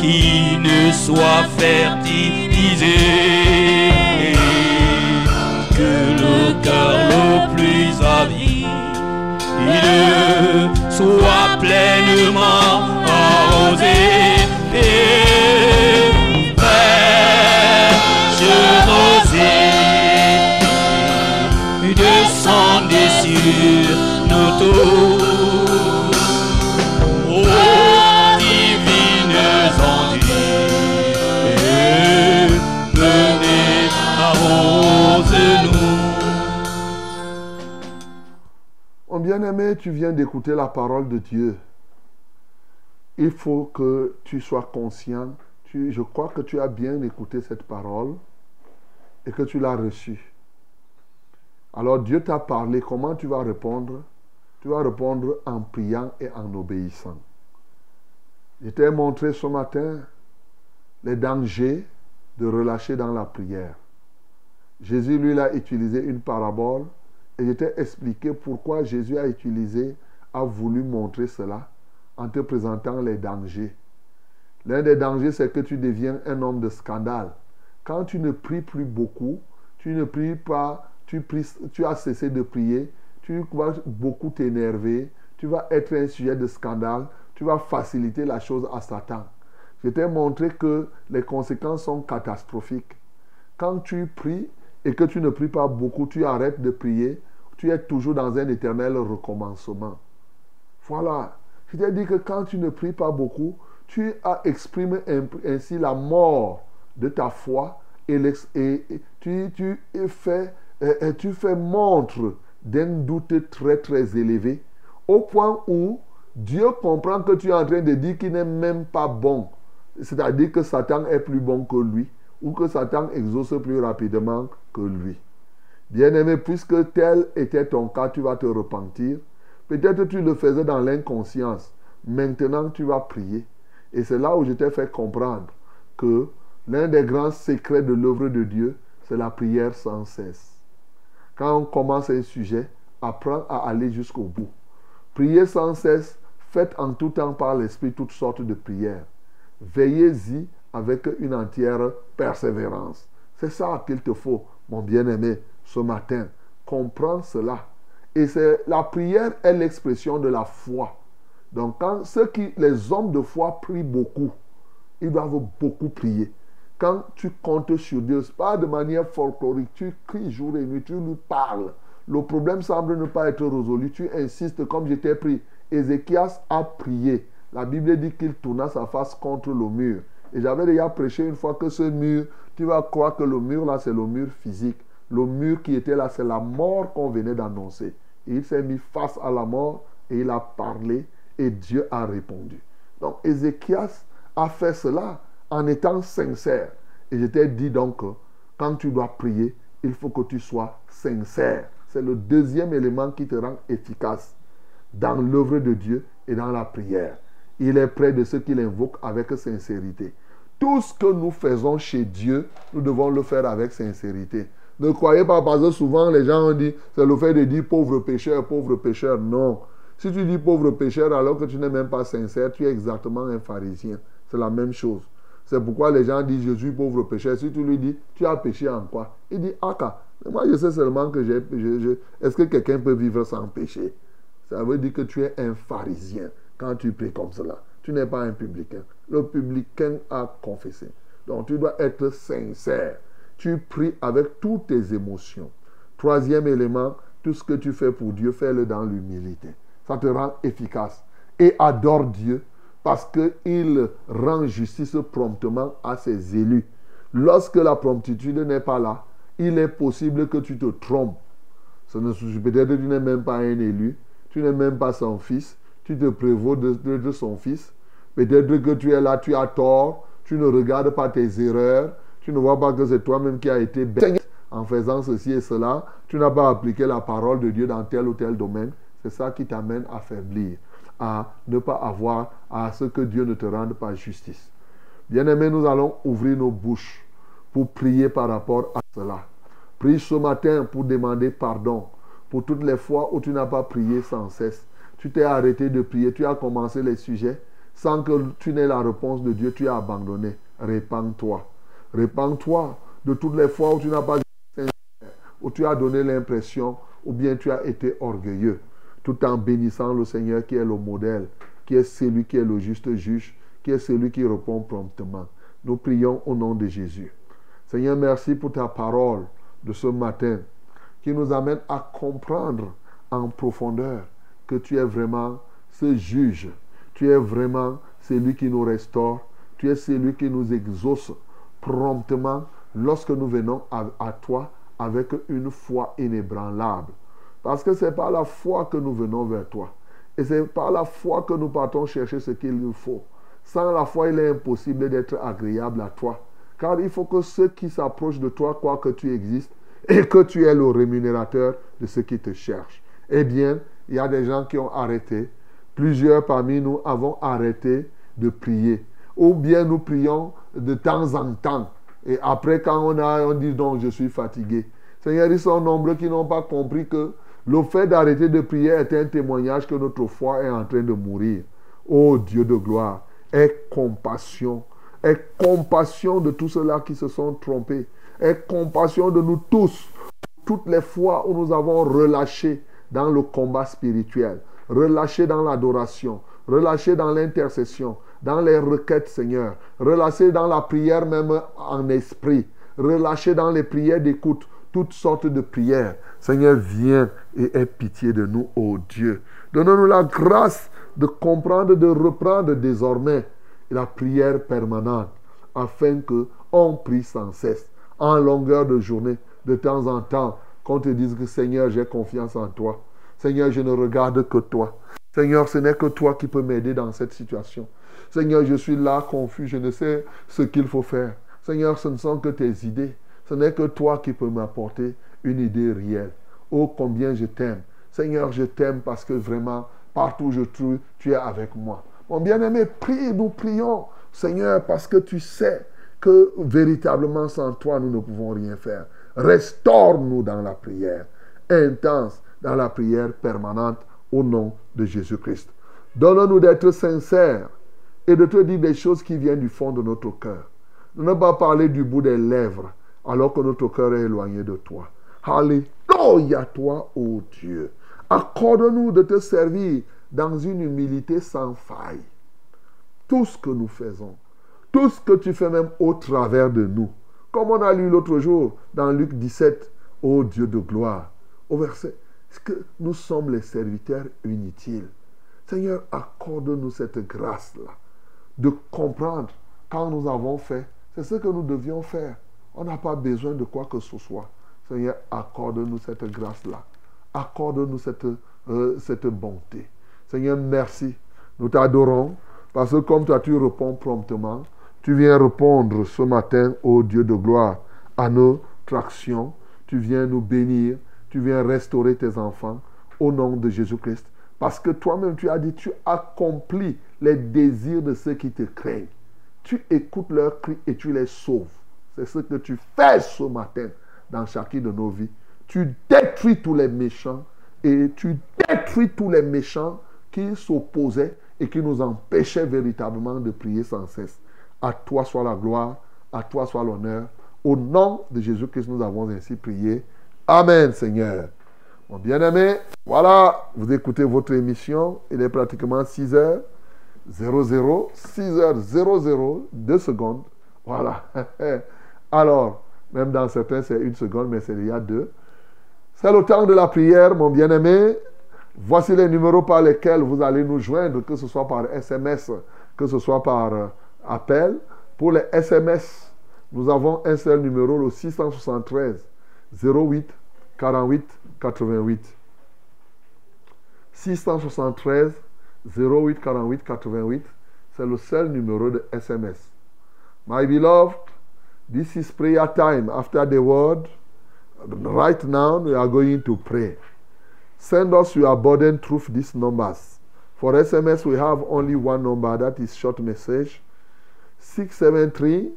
S3: qui ne soit fertilisé. Que le cœur le plus avide soit pleinement arrosé. Descendez sur nos
S2: tours. Bien-aimé, tu viens d'écouter la parole de Dieu. Il faut que tu sois conscient. Je crois que tu as bien écouté cette parole et que tu l'as reçue. Alors Dieu t'a parlé. Comment tu vas répondre? Tu vas répondre en priant et en obéissant. Je t'ai montré ce matin les dangers de relâcher dans la prière. Jésus, lui, a utilisé une parabole et je t'ai expliqué pourquoi Jésus a utilisé, a voulu montrer cela en te présentant les dangers. L'un des dangers, c'est que tu deviens un homme de scandale. Quand tu ne pries plus beaucoup, tu ne pries pas, tu, pries- tu as cessé de prier, tu vas beaucoup t'énerver, tu vas être un sujet de scandale, tu vas faciliter la chose à Satan. Je t'ai montré que les conséquences sont catastrophiques. Quand tu pries et que tu ne pries pas beaucoup, tu arrêtes de prier, tu es toujours dans un éternel recommencement. Voilà. Je t'ai dit que quand tu ne pries pas beaucoup, tu as exprimé imp- ainsi la mort de ta foi et, et- et tu, fais, euh, euh, tu fais montre d'un doute très très élevé au point où Dieu comprend que tu es en train de dire qu'il n'est même pas bon. C'est-à-dire que Satan est plus bon que lui ou que Satan exauce plus rapidement que lui. Bien-aimé, puisque tel était ton cas, tu vas te repentir. Peut-être tu le faisais dans l'inconscience. Maintenant, tu vas prier. Et c'est là où je t'ai fait comprendre que l'un des grands secrets de l'œuvre de Dieu, c'est la prière sans cesse. Quand on commence un sujet, apprends à aller jusqu'au bout. Priez sans cesse, faites en tout temps par l'Esprit toutes sortes de prières. Veillez-y avec une entière persévérance. C'est ça qu'il te faut, mon bien-aimé, ce matin. Comprends cela. Et c'est la prière est l'expression de la foi. Donc quand ceux qui, les hommes de foi prient beaucoup, ils doivent beaucoup prier. Quand tu comptes sur Dieu, pas de manière folklorique, tu cries jour et nuit, tu lui parles. Le problème semble ne pas être résolu. Tu insistes comme je t'ai pris. Ézéchias a prié. La Bible dit qu'il tourna sa face contre le mur. Et j'avais déjà prêché une fois que ce mur, tu vas croire que le mur là, c'est le mur physique. Le mur qui était là, c'est la mort qu'on venait d'annoncer. Il s'est mis face à la mort et il a parlé et Dieu a répondu. Donc Ézéchias a fait cela en étant sincère. Et je t'ai dit donc quand tu dois prier, il faut que tu sois sincère. C'est le deuxième élément qui te rend efficace dans l'œuvre de Dieu et dans la prière. Il est près de ceux qui l'invoquent avec sincérité. Tout ce que nous faisons chez Dieu, nous devons le faire avec sincérité. Ne croyez pas parce que souvent les gens ont dit, c'est le fait de dire pauvre pécheur, pauvre pécheur. Non. Si tu dis pauvre pécheur alors que tu n'es même pas sincère, tu es exactement un pharisien. C'est la même chose. C'est pourquoi les gens disent, je suis pauvre pécheur. Si tu lui dis, tu as péché en quoi? Il dit, Aka. Mais moi, je sais seulement que j'ai. Est-ce que quelqu'un peut vivre sans péché? Ça veut dire que tu es un pharisien quand tu pries comme cela. Tu n'es pas un publicain. Le publicain a confessé. Donc tu dois être sincère. Tu pries avec toutes tes émotions. Troisième élément, tout ce que tu fais pour Dieu, fais-le dans l'humilité. Ça te rend efficace. Et adore Dieu parce qu'il rend justice promptement à ses élus. Lorsque la promptitude n'est pas là, il est possible que tu te trompes. Peut-être que tu n'es même pas un élu, tu n'es même pas son fils, tu te prévaux de- de son fils. Peut-être que tu es là, tu as tort, tu ne regardes pas tes erreurs, tu ne vois pas que c'est toi-même qui as été bête en faisant ceci et cela, tu n'as pas appliqué la parole de Dieu dans tel ou tel domaine. C'est ça qui t'amène à faiblir, à ne pas avoir, à ce que Dieu ne te rende pas justice. Bien-aimés, nous allons ouvrir nos bouches pour prier par rapport à cela. Prie ce matin pour demander pardon pour toutes les fois où tu n'as pas prié sans cesse. Tu t'es arrêté de prier, tu as commencé les sujets sans que tu n'aies la réponse de Dieu, tu as abandonné. Répands-toi. Répands-toi de toutes les fois où tu n'as pas été où tu as donné l'impression ou bien tu as été orgueilleux, tout en bénissant le Seigneur qui est le modèle, qui est celui qui est le juste juge, qui est celui qui répond promptement. Nous prions au nom de Jésus. Seigneur, merci pour ta parole de ce matin qui nous amène à comprendre en profondeur que tu es vraiment ce juge. Tu es vraiment celui qui nous restaure. Tu es celui qui nous exauce promptement lorsque nous venons à, toi avec une foi inébranlable. Parce que c'est par la foi que nous venons vers toi. Et c'est par la foi que nous partons chercher ce qu'il nous faut. Sans la foi, il est impossible d'être agréable à toi. Car il faut que ceux qui s'approchent de toi croient que tu existes et que tu es le rémunérateur de ceux qui te cherchent. Eh bien, il y a des gens qui ont arrêté. Plusieurs parmi nous avons arrêté de prier. Ou bien nous prions de temps en temps. Et après, quand on a, on dit non, je suis fatigué. Seigneur, ils sont nombreux qui n'ont pas compris que le fait d'arrêter de prier est un témoignage que notre foi est en train de mourir. Ô Dieu de gloire, aie compassion. Aie compassion de tous ceux-là qui se sont trompés. Aie compassion de nous tous. Toutes les fois où nous avons relâché dans le combat spirituel, relâché dans l'adoration, relâché dans l'intercession, dans les requêtes, Seigneur, relâché dans la prière même en esprit, relâché dans les prières d'écoute, toutes sortes de prières. Seigneur, viens et aie pitié de nous, ô Dieu. Donne-nous la grâce de comprendre, de reprendre désormais la prière permanente, afin que on prie sans cesse, en longueur de journée, de temps en temps, qu'on te dise que Seigneur, j'ai confiance en toi. Seigneur, je ne regarde que toi. Seigneur, ce n'est que toi qui peux m'aider dans cette situation. Seigneur, je suis là confus, je ne sais ce qu'il faut faire. Seigneur, ce ne sont que tes idées. Ce n'est que toi qui peux m'apporter une idée réelle. Oh, combien je t'aime. Seigneur, je t'aime parce que vraiment, partout où je trouve, tu es avec moi. Mon bien-aimé, prie, nous prions. Seigneur, parce que tu sais que véritablement sans toi, nous ne pouvons rien faire. Restaure-nous dans la prière intense, dans la prière permanente au nom de Jésus-Christ. Donne-nous d'être sincères et de te dire des choses qui viennent du fond de notre cœur. Ne pas parler du bout des lèvres alors que notre cœur est éloigné de toi. Alléluia toi, ô Dieu. Accorde-nous de te servir dans une humilité sans faille. Tout ce que nous faisons, tout ce que tu fais même au travers de nous. Comme on a lu l'autre jour dans Luc 17, ô Dieu de gloire, au verset, que nous sommes les serviteurs inutiles? Seigneur, accorde-nous cette grâce-là de comprendre quand nous avons fait, c'est ce que nous devions faire. On n'a pas besoin de quoi que ce soit. Seigneur, accorde-nous cette grâce-là. Accorde-nous cette, euh, cette bonté. Seigneur, merci. Nous t'adorons parce que comme toi, tu réponds promptement. Tu viens répondre ce matin, ô Dieu de gloire, à notre action. Tu viens nous bénir. Tu viens restaurer tes enfants au nom de Jésus-Christ. Parce que toi-même, tu as dit, tu accomplis les désirs de ceux qui te craignent. Tu écoutes leurs cris et tu les sauves. C'est ce que tu fais ce matin dans chacune de nos vies. Tu détruis tous les méchants et tu détruis tous les méchants qui s'opposaient et qui nous empêchaient véritablement de prier sans cesse. À toi soit la gloire, à toi soit l'honneur. Au nom de Jésus-Christ, nous avons ainsi prié. Amen, Seigneur. Mon bien-aimé, voilà, vous écoutez votre émission. Il est pratiquement 6 heures 00, 6 heures 00, 2 secondes. Voilà. Alors, même dans certains, c'est une seconde, mais c'est a deux. C'est le temps de la prière, mon bien-aimé. Voici les numéros par lesquels vous allez nous joindre, que ce soit par SMS, que ce soit par euh, appel. Pour les SMS, nous avons un seul numéro, le 673 08 48 88. 673 08 48 88, c'est le seul numéro de SMS. My beloved, this is prayer time. After the word, right now we are going to pray. Send us your burden through these numbers. For SMS, we have only one number that is short message 673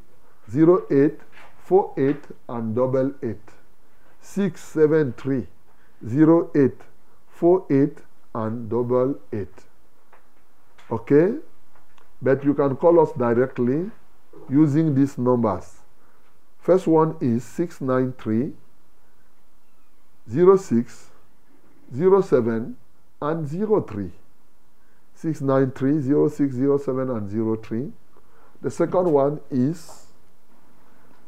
S2: 08 48 and double 8. 673 08 48 and double 8. Okay? But you can call us directly using these numbers. First one is 693 06 07 and 03. 693 06 07 and 03. The second one is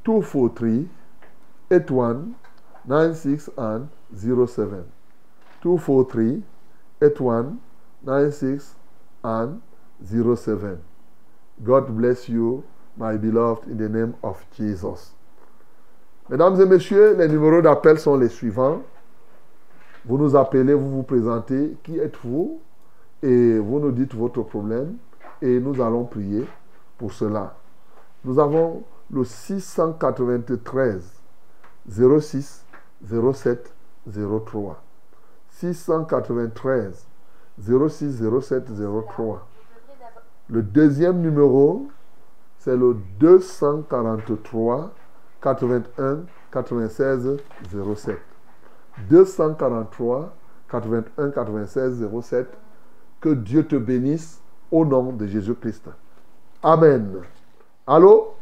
S2: 243 81 96 and 07. 243 81 96 and 07. God bless you, my beloved, in the name of Jesus. Mesdames et messieurs, les numéros d'appel sont les suivants. Vous nous appelez, vous vous présentez, qui êtes-vous? Et vous nous dites votre problème et nous allons prier pour cela. Nous avons le 693 06 07 03. 693 06 07 03. Le deuxième numéro, c'est le 243 81 96 07. 243 81 96 07. Que Dieu te bénisse au nom de Jésus-Christ. Amen. Allô?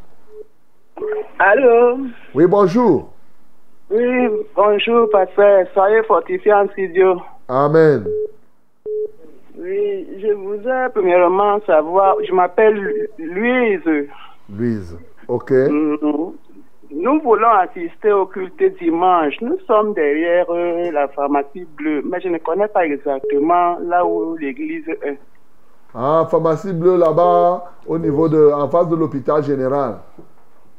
S5: Allô?
S2: Oui, bonjour.
S5: Oui, bonjour, pasteur. Soyez fortifiés en studio.
S2: Amen.
S5: Oui, je voudrais premièrement savoir, je m'appelle Louise.
S2: Louise. OK.
S5: Nous, nous voulons assister au culte dimanche. Nous sommes derrière euh, la pharmacie bleue, mais je ne connais pas exactement là où l'église est.
S2: Ah, pharmacie bleue là-bas, au niveau de, en face de l'hôpital général.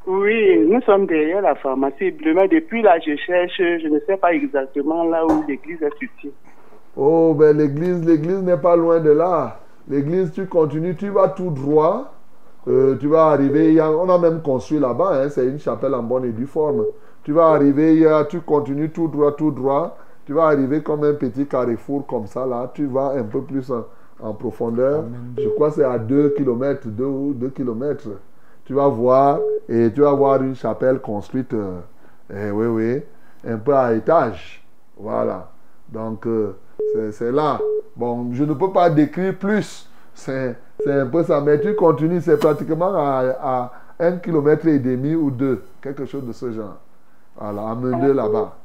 S5: Oui, nous sommes derrière la pharmacie bleue, mais depuis là, je cherche, je ne sais pas exactement là où l'église est située.
S2: Oh, ben l'église, l'église n'est pas loin de là. L'église, tu continues, tu vas tout droit. Euh, tu vas arriver, il y a- on a même construit là-bas, hein, c'est une chapelle en bonne et due forme. Tu vas arriver, il y a- tu continues tout droit, tout droit. Tu vas arriver comme un petit carrefour comme ça, là. Tu vas un peu plus en, en profondeur. Je crois que c'est à 2 km, 2 ou 2 km. Tu vas voir, et tu vas voir une chapelle construite, euh, eh oui, oui, un peu à étage. Voilà. Donc, euh, c'est- là. Bon, je ne peux pas décrire plus. C'est un peu ça. Mais tu continues, c'est pratiquement à, à un kilomètre et demi ou deux. Quelque chose de ce genre. Voilà, à Meudeux là-bas.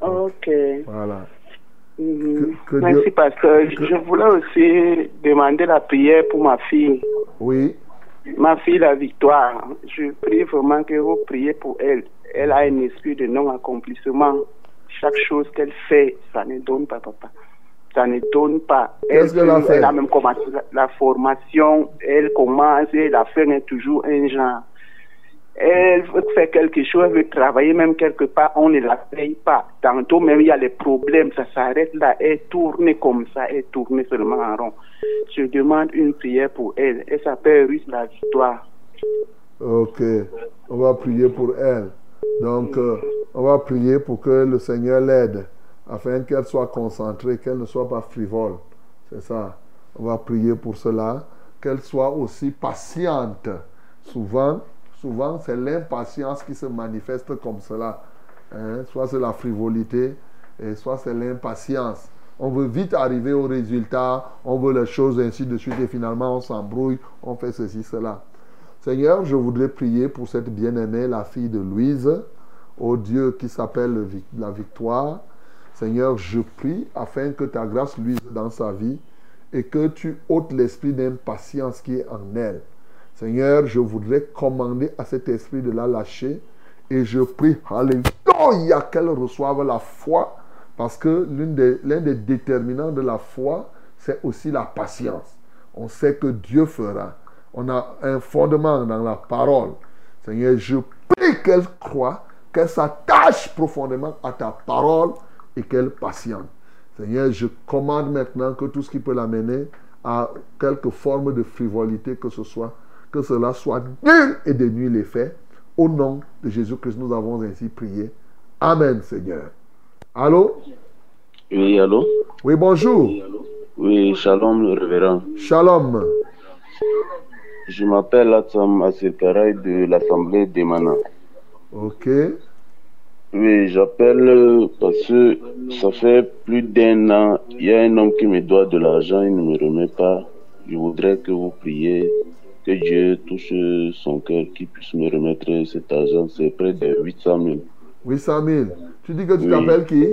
S5: Ok.
S2: Voilà.
S5: Mhm.
S2: que
S5: Merci,
S2: Dieu-
S5: pasteur. Je voulais aussi demander la prière pour ma fille.
S2: Oui.
S5: Ma fille, la victoire. Je prie vraiment que vous priez pour elle. Elle a un esprit de non-accomplissement. Chaque chose qu'elle fait, ça ne donne pas, papa. Ça ne donne pas.
S2: A
S5: Elle a même commencé la, la formation. Elle commence et la fin est toujours un genre. Elle veut faire quelque chose, elle veut travailler même quelque part, on ne la paye pas. Tantôt même il y a les problèmes, ça s'arrête là, elle tourne comme ça, elle tourne seulement en rond. Je demande une prière pour elle. Elle s'appelle Ruth la Victoire.
S2: Ok. On va prier pour elle. Donc, euh, on va prier pour que le Seigneur l'aide, afin qu'elle soit concentrée, qu'elle ne soit pas frivole. C'est ça. On va prier pour cela, qu'elle soit aussi patiente. Souvent, souvent c'est l'impatience qui se manifeste comme cela. Hein. Soit c'est la frivolité, et soit c'est l'impatience. On veut vite arriver au résultat, on veut les choses ainsi de suite, et finalement on s'embrouille, on fait ceci, cela. Seigneur, je voudrais prier pour cette bien-aimée, la fille de Louise, au Dieu qui s'appelle la victoire. Seigneur, je prie afin que ta grâce luise dans sa vie et que tu ôtes l'esprit d'impatience qui est en elle. Seigneur, je voudrais commander à cet esprit de la lâcher et je prie, Alléluia, qu'elle reçoive la foi parce que l'un des déterminants de la foi, c'est aussi la patience. On sait que Dieu fera. On a un fondement dans la parole. Seigneur, je prie qu'elle croit, qu'elle s'attache profondément à ta parole et qu'elle patiente. Seigneur, je commande maintenant que tout ce qui peut l'amener à quelque forme de frivolité que ce soit, que cela soit nul et dénuit les faits. Au nom de Jésus-Christ, nous avons ainsi prié. Amen, Seigneur. Allô?
S6: Oui, allô?
S2: Oui, bonjour.
S6: Oui, shalom, le révérend.
S2: Shalom.
S6: Je m'appelle Atsam Asirkaray de l'Assemblée des Manas.
S2: Ok.
S6: Oui, j'appelle parce que ça fait plus d'un an, il y a un homme qui me doit de l'argent, il ne me remet pas. Je voudrais que vous priez, que Dieu touche son cœur, qu'il puisse me remettre cet argent. C'est près de 800 000.
S2: 800 000. Tu dis que tu
S6: Oui.
S2: t'appelles qui?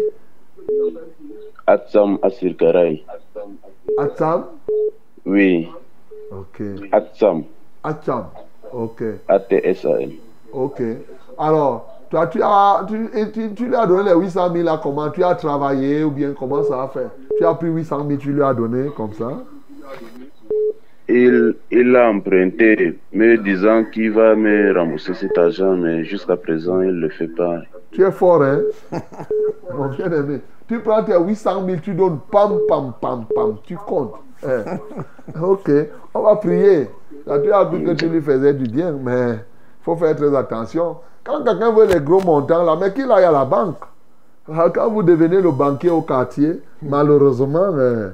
S6: Atsam Asirkaray.
S2: Atsam?
S6: Oui,
S2: Ok.
S6: Atsam,
S2: Atsam. Ok.
S6: A-T-S-A-M.
S2: Ok. Alors, Toi, tu, as, tu, tu lui as donné les 800 000 là, comment Tu as travaillé ou bien comment ça a fait? Tu as pris 800 000, tu lui as donné comme ça?
S6: Il, il a emprunté, me disant qu'il va me rembourser cet argent, mais jusqu'à présent, il ne le fait pas.
S2: Tu es fort, hein? Mon bien-aimé. Tu prends tes 800 000, tu donnes pam, pam, pam, pam, tu comptes. Hein. Ok, on va prier. Là, tu as vu que tu lui faisais du bien, mais il faut faire très attention. Quand quelqu'un veut les gros montants, là, mais qu'il aille à la banque. Ah, Quand vous devenez le banquier au quartier, malheureusement, il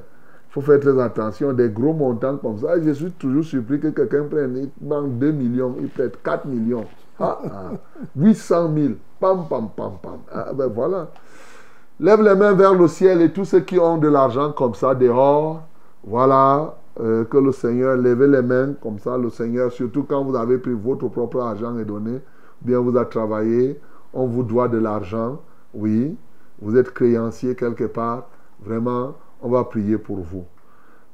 S2: faut faire très attention. Des gros montants comme ça. Je suis toujours surpris que quelqu'un prenne il banque 2 millions, il prête 4 millions. Ah, ah. 800 000. Pam, pam, pam, pam. Ah, ben voilà. Lève les mains vers le ciel et tous ceux qui ont de l'argent comme ça dehors, voilà, euh, que le Seigneur, levez les mains comme ça, le Seigneur, surtout quand vous avez pris votre propre argent et donné, bien vous a travaillé, on vous doit de l'argent, oui, vous êtes créancier quelque part, vraiment, on va prier pour vous.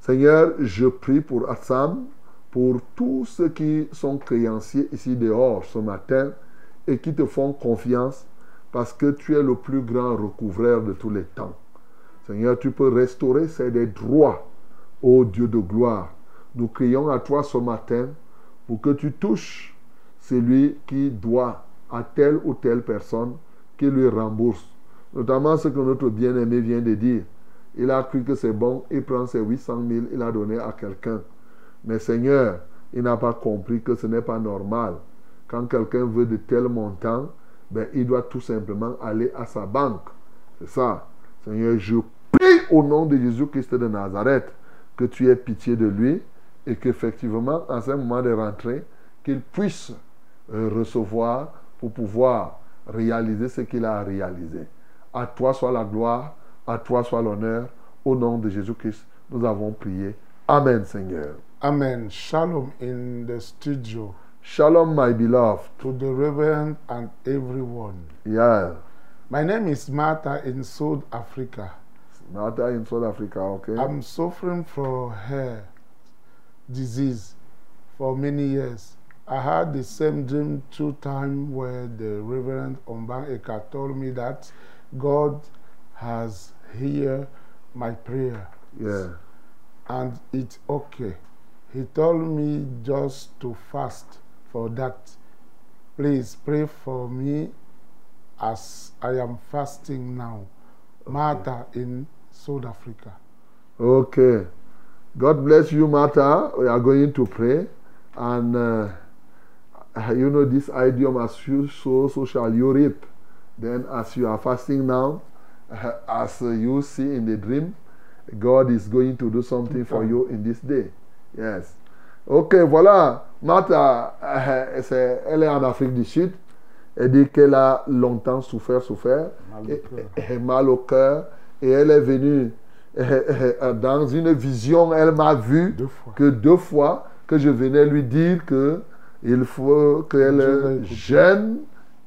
S2: Seigneur, je prie pour Assam, pour tous ceux qui sont créanciers ici dehors ce matin et qui te font confiance parce que tu es le plus grand recouvreur de tous les temps. Seigneur, tu peux restaurer ces des droits, ô Dieu de gloire. Nous crions à toi ce matin pour que tu touches celui qui doit à telle ou telle personne qui lui rembourse. Notamment ce que notre bien-aimé vient de dire. Il a cru que c'est bon, il prend ses 800 000, il a donné à quelqu'un. Mais Seigneur, il n'a pas compris que ce n'est pas normal. Quand quelqu'un veut de tels montants, ben, il doit tout simplement aller à sa banque. C'est ça. Seigneur, je prie au nom de Jésus-Christ de Nazareth que tu aies pitié de lui et qu'effectivement, en ce moment de rentrée, qu'il puisse euh, recevoir pour pouvoir réaliser ce qu'il a réalisé. À toi soit la gloire, à toi soit l'honneur. Au nom de Jésus-Christ, nous avons prié. Amen, Seigneur.
S7: Amen. Shalom in the studio
S2: Shalom, my beloved.
S7: to the Reverend and everyone.
S2: Yeah.
S7: My name is Martha in South Africa.
S2: Martha in South Africa, okay?
S7: I'm suffering from hair disease for many years. I had the same dream two times where the Reverend Omban Eka told me that God has heard my prayer
S2: yeah.
S7: and it's okay. He told me just to fast for that. Please pray for me as I am fasting now. Martha in South Africa.
S2: Okay. God bless you, Martha. We are going to pray. And uh, you know this idiom as you sow, so shall you reap. Then, as you are fasting now, uh, as uh, you see in the dream, God is going to do something for you in this day. Yes. Ok, voilà. Martha, euh, c'est- elle est en Afrique du Sud. Elle dit qu'elle a longtemps souffert, souffert,
S7: Mal au
S2: et,
S7: cœur.
S2: et- et mal au cœur. Et elle est venue euh, dans une vision. Elle m'a vu
S7: Deux
S2: que deux fois que je venais lui dire que il faut qu'elle jeûne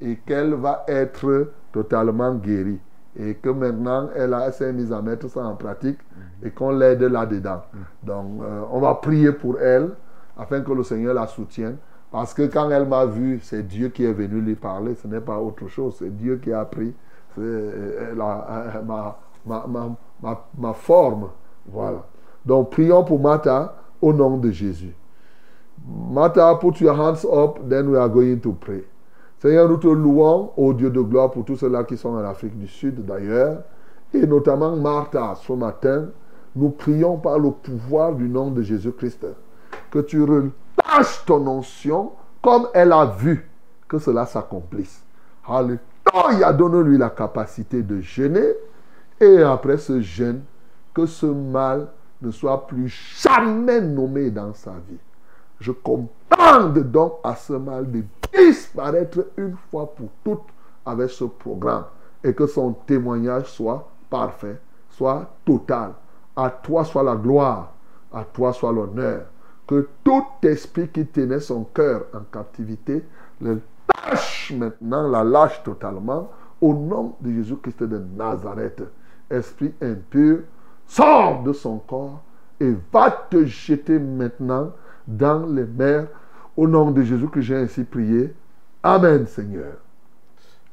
S2: et qu'elle va être totalement guérie. Et que maintenant, elle, a- elle s'est mise à mettre ça en pratique et qu'on l'aide là-dedans. Donc, euh, on va prier pour elle afin que le Seigneur la soutienne. Parce que quand elle m'a vu, c'est Dieu qui est venu lui parler, ce n'est pas autre chose. C'est Dieu qui a pris euh, la- euh, ma, ma, ma, forme. Voilà. Donc, prions pour Martha au nom de Jésus. Martha, put your hands up, then we are going to pray. Seigneur, nous te louons, ô Dieu de gloire, pour tous ceux-là qui sont en Afrique du Sud d'ailleurs, et notamment Martha, ce matin, nous prions par le pouvoir du nom de Jésus-Christ, que tu relâches ton onction comme elle a vu que cela s'accomplisse. Alléluia, donne-lui la capacité de jeûner, et après ce jeûne, que ce mal ne soit plus jamais nommé dans sa vie. Je commande donc à ce mal de disparaître une fois pour toutes avec ce programme et que son témoignage soit parfait, soit total. À toi soit la gloire, à toi soit l'honneur. Que tout esprit qui tenait son cœur en captivité le lâche maintenant, la lâche totalement au nom de Jésus-Christ de Nazareth. Esprit impur, sors de son corps et va te jeter maintenant dans les mers. Au nom de Jésus que j'ai ainsi prié. Amen, Seigneur.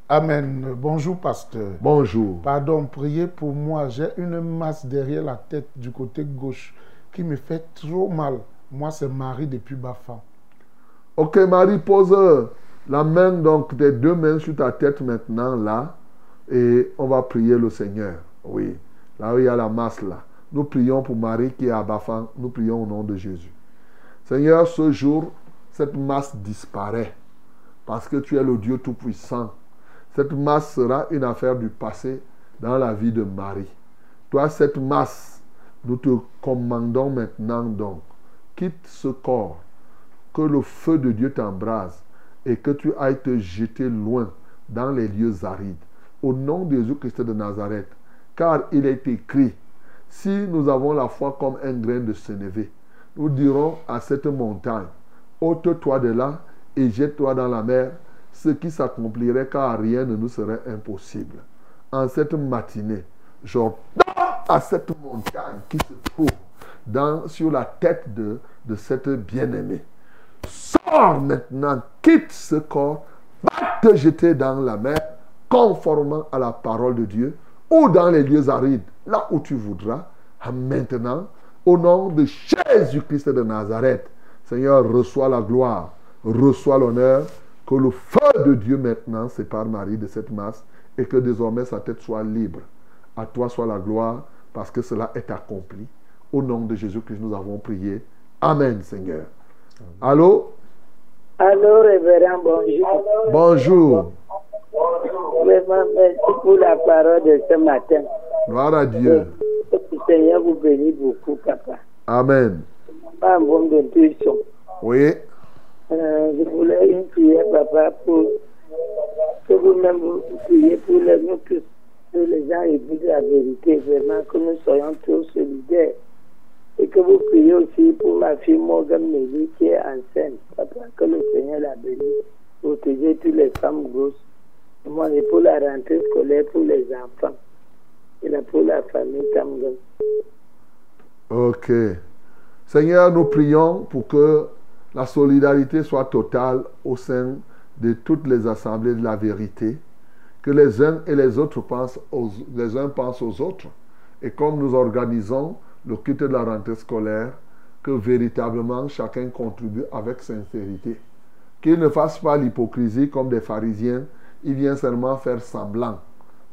S7: Amen. Bonjour, pasteur.
S2: Bonjour.
S7: Pardon, priez pour moi. J'ai une masse derrière la tête du côté gauche qui me fait trop mal. Moi, c'est Marie depuis Bafan.
S2: Ok, Marie, pose la main, donc tes deux mains sur ta tête maintenant, là, et on va prier le Seigneur. Oui, là où il y a la masse, là. Nous prions pour Marie qui est à Bafan. Nous prions au nom de Jésus. Seigneur, ce jour, cette masse disparaît parce que tu es le Dieu Tout-Puissant. Cette masse sera une affaire du passé dans la vie de Marie. Toi, cette masse, nous te commandons maintenant donc, quitte ce corps, que le feu de Dieu t'embrase et que tu ailles te jeter loin dans les lieux arides. Au nom de Jésus-Christ de Nazareth, car il est écrit, si nous avons la foi comme un grain de sénévé, nous dirons à cette montagne, ôte-toi de là et jette-toi dans la mer, ce qui s'accomplirait car rien ne nous serait impossible. En cette matinée, j'ordonne à cette montagne qui se trouve dans, sur la tête de, de cette bien-aimée. Sors maintenant, quitte ce corps, va te jeter dans la mer, conformément à la parole de Dieu, ou dans les lieux arides, là où tu voudras. Maintenant, au nom de Jésus-Christ de Nazareth, Seigneur, reçois la gloire, reçois l'honneur, que le feu de Dieu maintenant sépare Marie de cette masse et que désormais sa tête soit libre. À toi soit la gloire parce que cela est accompli. Au nom de Jésus-Christ, nous avons prié. Amen, Seigneur. Allô?
S8: Allô, révérend, bonjour.
S2: Bonjour.
S8: Vraiment, merci pour la parole de ce matin.
S2: Gloire à Dieu.
S8: Que le Seigneur vous bénisse beaucoup, papa.
S2: Amen.
S8: Pas un bon d'intuition.
S2: Oui.
S8: Euh, je voulais une prière, papa, pour que vous-même vous priez pour les, tous, que les gens écoutent la vérité, vraiment, que nous soyons tous solidaires. Et que vous priez aussi pour ma fille Morgan Mélie qui est enceinte. Papa, que le Seigneur la bénisse, protéger toutes les femmes grosses. Moi, et pour la rentrée scolaire pour les enfants. Et là, pour la famille Kamgan.
S2: Ok. Seigneur, nous prions pour que la solidarité soit totale au sein de toutes les assemblées de la vérité, que les uns et les autres pensent aux, les uns pensent aux autres. Et comme nous organisons le culte de la rentrée scolaire, que véritablement chacun contribue avec sincérité. Qu'il ne fasse pas l'hypocrisie comme des pharisiens, il vient seulement faire semblant.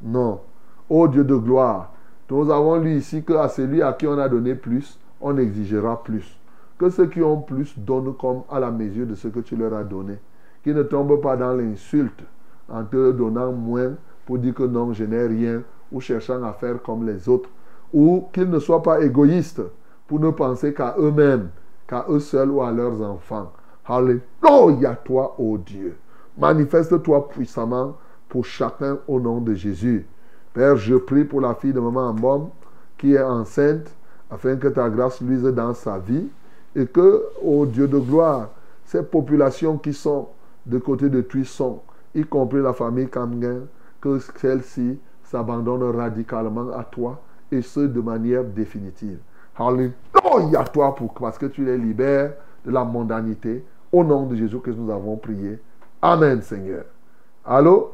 S2: Non. Ô Dieu de gloire, nous avons lu ici qu'à celui à qui on a donné plus, on exigera plus. Que ceux qui ont plus donnent comme à la mesure de ce que tu leur as donné. Qu'ils ne tombent pas dans l'insulte en te donnant moins pour dire que non, je n'ai rien, ou cherchant à faire comme les autres. Ou qu'ils ne soient pas égoïstes pour ne penser qu'à eux-mêmes, qu'à eux seuls ou à leurs enfants. Alléluia toi, ô Dieu. Manifeste-toi puissamment pour chacun au nom de Jésus. Père, je prie pour la fille de maman Ambom qui est enceinte, afin que ta grâce luise dans sa vie et que, ô Dieu de gloire, ces populations qui sont de côté de Tuisson, y compris la famille Kamgen, que celle-ci s'abandonne radicalement à toi et ce de manière définitive. Alléluia toi pour, parce que tu les libères de la mondanité. Au nom de Jésus que nous avons prié. Amen, Seigneur. Allô?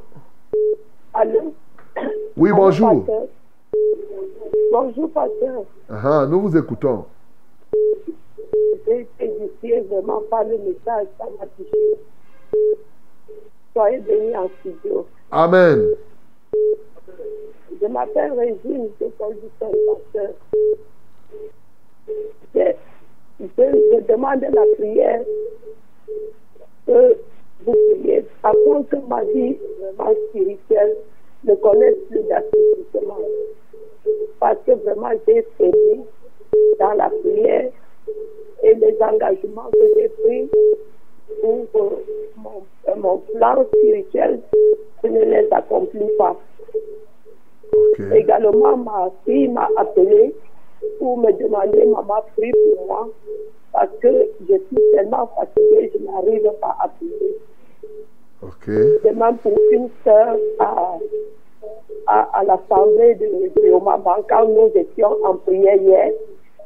S8: Allô?
S2: Oui,
S8: Allô,
S2: bonjour.
S8: pasteur? Bonjour, pasteur.
S2: Ah, nous vous écoutons.
S8: J'ai été édifié vraiment par le message, ça m'a touché. Soyez bénis en studio.
S2: Amen.
S8: Je m'appelle Régine, je suis du pasteur. Je, je, je demande la prière que priez afin que ma vie vraiment spirituelle ne connaisse plus d'assouplissement. Parce que vraiment j'ai failli dans la prière et les engagements que j'ai pris pour mon, euh, mon plan spirituel, je ne les accomplis pas. Également, ma fille m'a appelé pour me demander, maman, prie pour moi, parce que je suis tellement fatiguée, je n'arrive pas à prier.
S2: Ok.
S8: De même pour une sœur à, à, à l'assemblée de, de Omaban, quand nous étions en prière hier,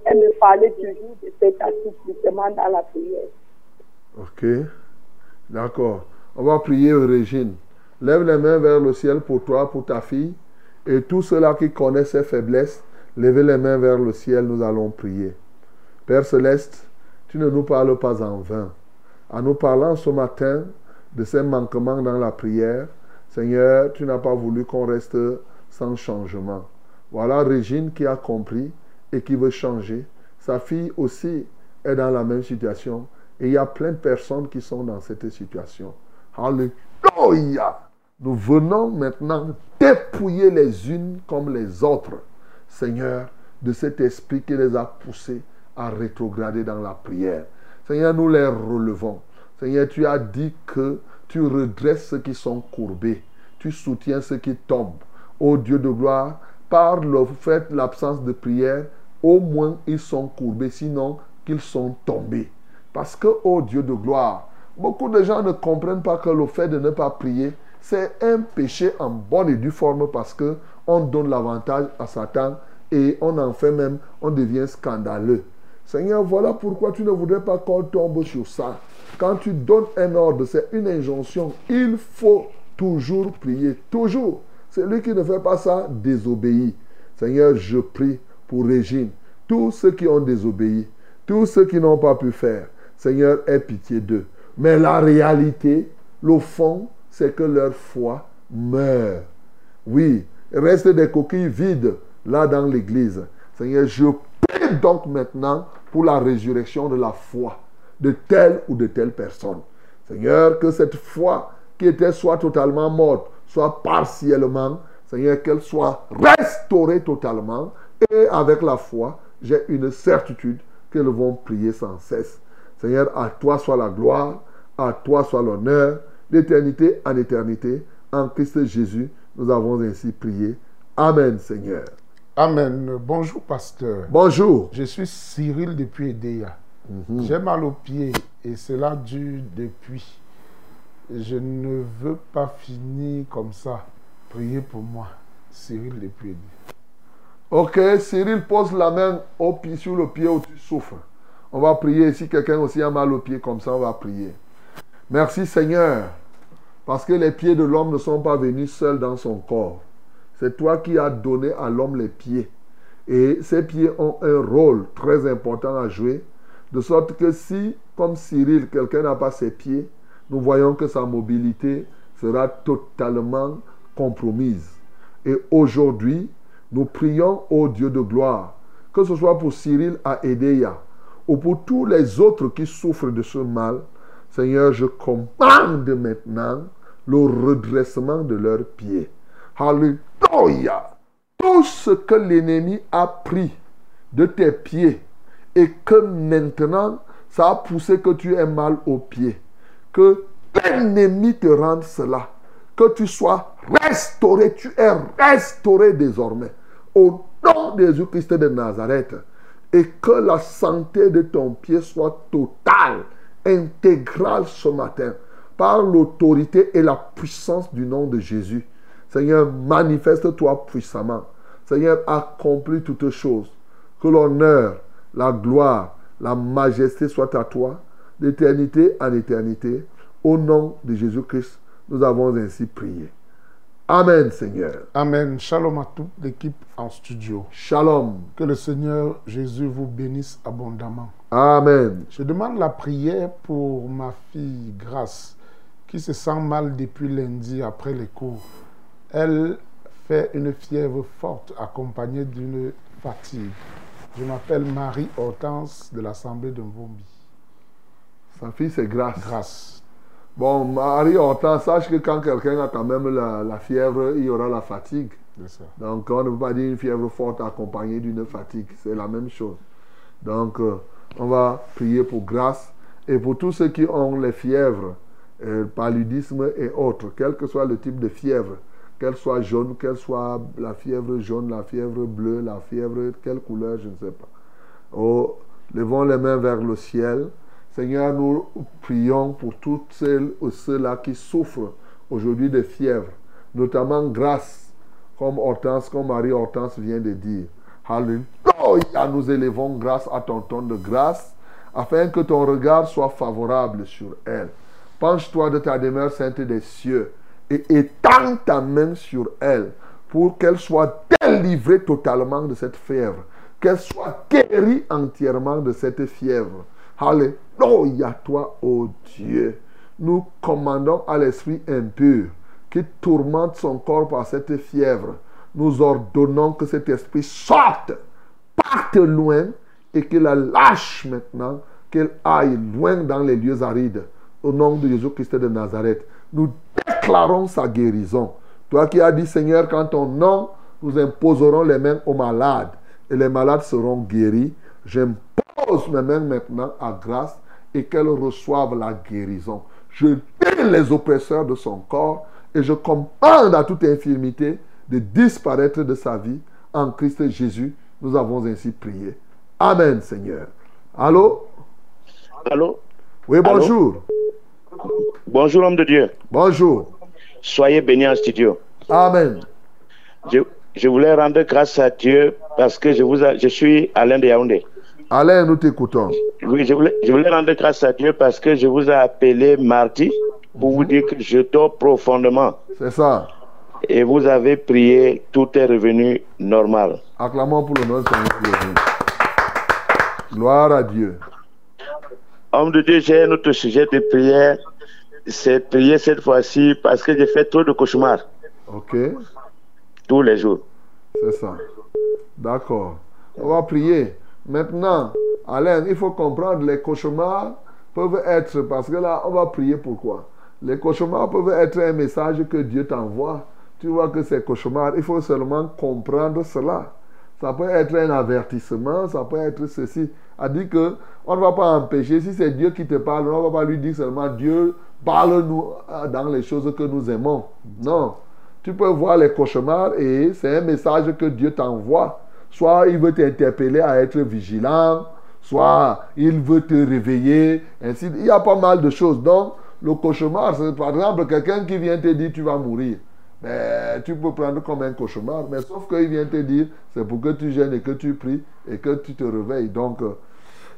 S8: elle me parlait toujours de cet assouplissement dans la prière.
S2: Ok. D'accord. On va prier, Régine. Lève les mains vers le ciel pour toi, pour ta fille. Et tous ceux-là qui connaissent ses faiblesses, levez les mains vers le ciel, nous allons prier. Père céleste, tu ne nous parles pas en vain. En nous parlant ce matin de ces manquements dans la prière, Seigneur, tu n'as pas voulu qu'on reste sans changement. Voilà Régine qui a compris et qui veut changer. Sa fille aussi est dans la même situation. Et il y a plein de personnes qui sont dans cette situation. Alléluia. Nous venons maintenant dépouiller les unes comme les autres, Seigneur, de cet esprit qui les a poussés à rétrograder dans la prière. Seigneur, nous les relevons. Seigneur, tu as dit que tu redresses ceux qui sont courbés. Tu soutiens ceux qui tombent. Ô Dieu de gloire, par le fait de l'absence de prière, au moins ils sont courbés, sinon qu'ils sont tombés. Parce que, ô Dieu de gloire, beaucoup de gens ne comprennent pas que le fait de ne pas prier, c'est un péché en bonne et due forme parce que on donne l'avantage à Satan et on en fait même, on devient scandaleux. Seigneur, voilà pourquoi tu ne voudrais pas qu'on tombe sur ça. Quand tu donnes un ordre, c'est une injonction. Il faut toujours prier, toujours. Celui qui ne fait pas ça désobéit. Seigneur, je prie pour Régine, tous ceux qui ont désobéi, tous ceux qui n'ont pas pu faire. Seigneur, aie pitié d'eux. Mais la réalité, le fond, c'est que leur foi meurt. Oui, reste des coquilles vides là dans l'église. Seigneur, je prie donc maintenant pour la résurrection de la foi de telle ou de telle personne. Seigneur, que cette foi qui était soit totalement morte, soit partiellement, Seigneur, qu'elle soit restaurée totalement. Et avec la foi, j'ai une certitude qu'elles vont prier sans cesse. Seigneur, à toi soit la gloire, à toi soit l'honneur, d'éternité en éternité. En Christ Jésus, nous avons ainsi prié. Amen, Seigneur.
S7: Amen. Bonjour, pasteur.
S2: Bonjour.
S7: Je suis Cyril depuis Edea.
S2: Mhm.
S7: J'ai mal aux pieds et cela dure depuis. Je ne veux pas finir comme ça. Priez pour moi. Cyril depuis Edea.
S2: Ok, Cyril pose la main au pied, sur le pied où tu souffres. On va prier. Si quelqu'un aussi a mal aux pieds comme ça, on va prier. Merci Seigneur, parce que les pieds de l'homme ne sont pas venus seuls dans son corps. C'est toi qui as donné à l'homme les pieds. Et ces pieds ont un rôle très important à jouer, de sorte que si, comme Cyril, quelqu'un n'a pas ses pieds, nous voyons que sa mobilité sera totalement compromise. Et aujourd'hui, nous prions au Dieu de gloire, que ce soit pour Cyril à Edea ou pour tous les autres qui souffrent de ce mal, Seigneur, je commande maintenant le redressement de leurs pieds. Alléluia. Tout ce que l'ennemi a pris de tes pieds et que maintenant ça a poussé que tu aies mal aux pieds, que l'ennemi te rende cela, que tu sois restauré, tu es restauré désormais au nom de Jésus-Christ de Nazareth et que la santé de ton pied soit totale intégrale ce matin par l'autorité et la puissance du nom de Jésus. Seigneur, manifeste-toi puissamment. Seigneur, accomplis toutes choses. Que l'honneur, la gloire, la majesté soient à toi, d'éternité en éternité. Au nom de Jésus-Christ, nous avons ainsi prié. Amen, Seigneur.
S7: Amen. Shalom à toute l'équipe en studio.
S2: Shalom.
S7: Que le Seigneur Jésus vous bénisse abondamment.
S2: Amen.
S7: Je demande la prière pour ma fille Grace, qui se sent mal depuis lundi après les cours. Elle fait une fièvre forte accompagnée d'une fatigue. Je m'appelle Marie Hortense de l'Assemblée de Mbombi.
S2: Sa fille, c'est Grâce.
S7: Grâce.
S2: Bon, Marie Hortense, sache que quand quelqu'un a quand même la, la fièvre, il y aura la fatigue.
S7: Ça.
S2: Donc, on ne peut pas dire une fièvre forte accompagnée d'une fatigue. C'est la même chose. Donc, euh, on va prier pour grâce et pour tous ceux qui ont les fièvres, euh, paludisme et autres, quel que soit le type de fièvre, qu'elle soit jaune, qu'elle soit la fièvre jaune, la fièvre bleue, la fièvre, quelle couleur, je ne sais pas. Oh, levons les mains vers le ciel. Seigneur, nous prions pour toutes celles ou ceux-là qui souffrent aujourd'hui de fièvre, notamment grâce, comme Hortense, comme Marie Hortense vient de dire. Alléluia, nous élevons grâce à ton ton de grâce, afin que ton regard soit favorable sur elle. Penche-toi de ta demeure sainte des cieux et étends ta main sur elle pour qu'elle soit délivrée totalement de cette fièvre, qu'elle soit guérie entièrement de cette fièvre. Alléluia, toi, ô Dieu. Nous commandons à l'esprit impur qui tourmente son corps par cette fièvre. Nous ordonnons que cet esprit sorte, parte loin et qu'il la lâche maintenant, qu'elle aille loin dans les lieux arides. Au nom de Jésus-Christ de Nazareth, nous déclarons sa guérison. Toi qui as dit, Seigneur, quand ton nom, nous imposerons les mains aux malades et les malades seront guéris. J'impose mes mains maintenant à grâce et qu'elles reçoivent la guérison. Je délivre les oppresseurs de son corps et je commande à toute infirmité de disparaître de sa vie. En Christ Jésus, nous avons ainsi prié. Amen, Seigneur. Allô?
S9: Allô?
S2: Oui, bonjour.
S9: Bonjour, homme de Dieu.
S2: Bonjour.
S9: Soyez bénis en studio.
S2: Amen.
S9: Je, je voulais rendre grâce à Dieu parce que je, vous a- je suis Alain de Yaoundé.
S2: Alain, nous t'écoutons.
S9: Oui, je voulais, je voulais rendre grâce à Dieu parce que je vous ai appelé mardi pour vous dire que je dors profondément.
S2: C'est ça.
S9: Et vous avez prié, tout est revenu normal.
S2: Acclamons pour le nom de. Gloire à Dieu.
S9: Homme de Dieu, j'ai un autre sujet de prière. C'est prier cette fois-ci parce que j'ai fait trop de cauchemars
S2: Ok,
S9: tous les jours.
S2: c'est ça. D'accord. On va prier. Maintenant, Alain, il faut comprendre, les cauchemars peuvent être, parce que là, on va prier pourquoi Les cauchemars peuvent être un message que Dieu t'envoie. Tu vois que ces cauchemars, il faut seulement comprendre cela. Ça peut être un avertissement, ça peut être ceci. A dit que on ne va pas empêcher, si c'est Dieu qui te parle, on ne va pas lui dire seulement Dieu parle-nous euh, dans les choses que nous aimons. Non. Tu peux voir les cauchemars et c'est un message que Dieu t'envoie. Soit il veut t'interpeller à être vigilant, soit il veut te réveiller. Ainsi, il y a pas mal de choses. Donc, le cauchemar, c'est par exemple quelqu'un qui vient te dire tu vas mourir. Mais tu peux prendre comme un cauchemar, mais sauf qu'il vient te dire c'est pour que tu gênes et que tu pries et que tu te réveilles. Donc, euh,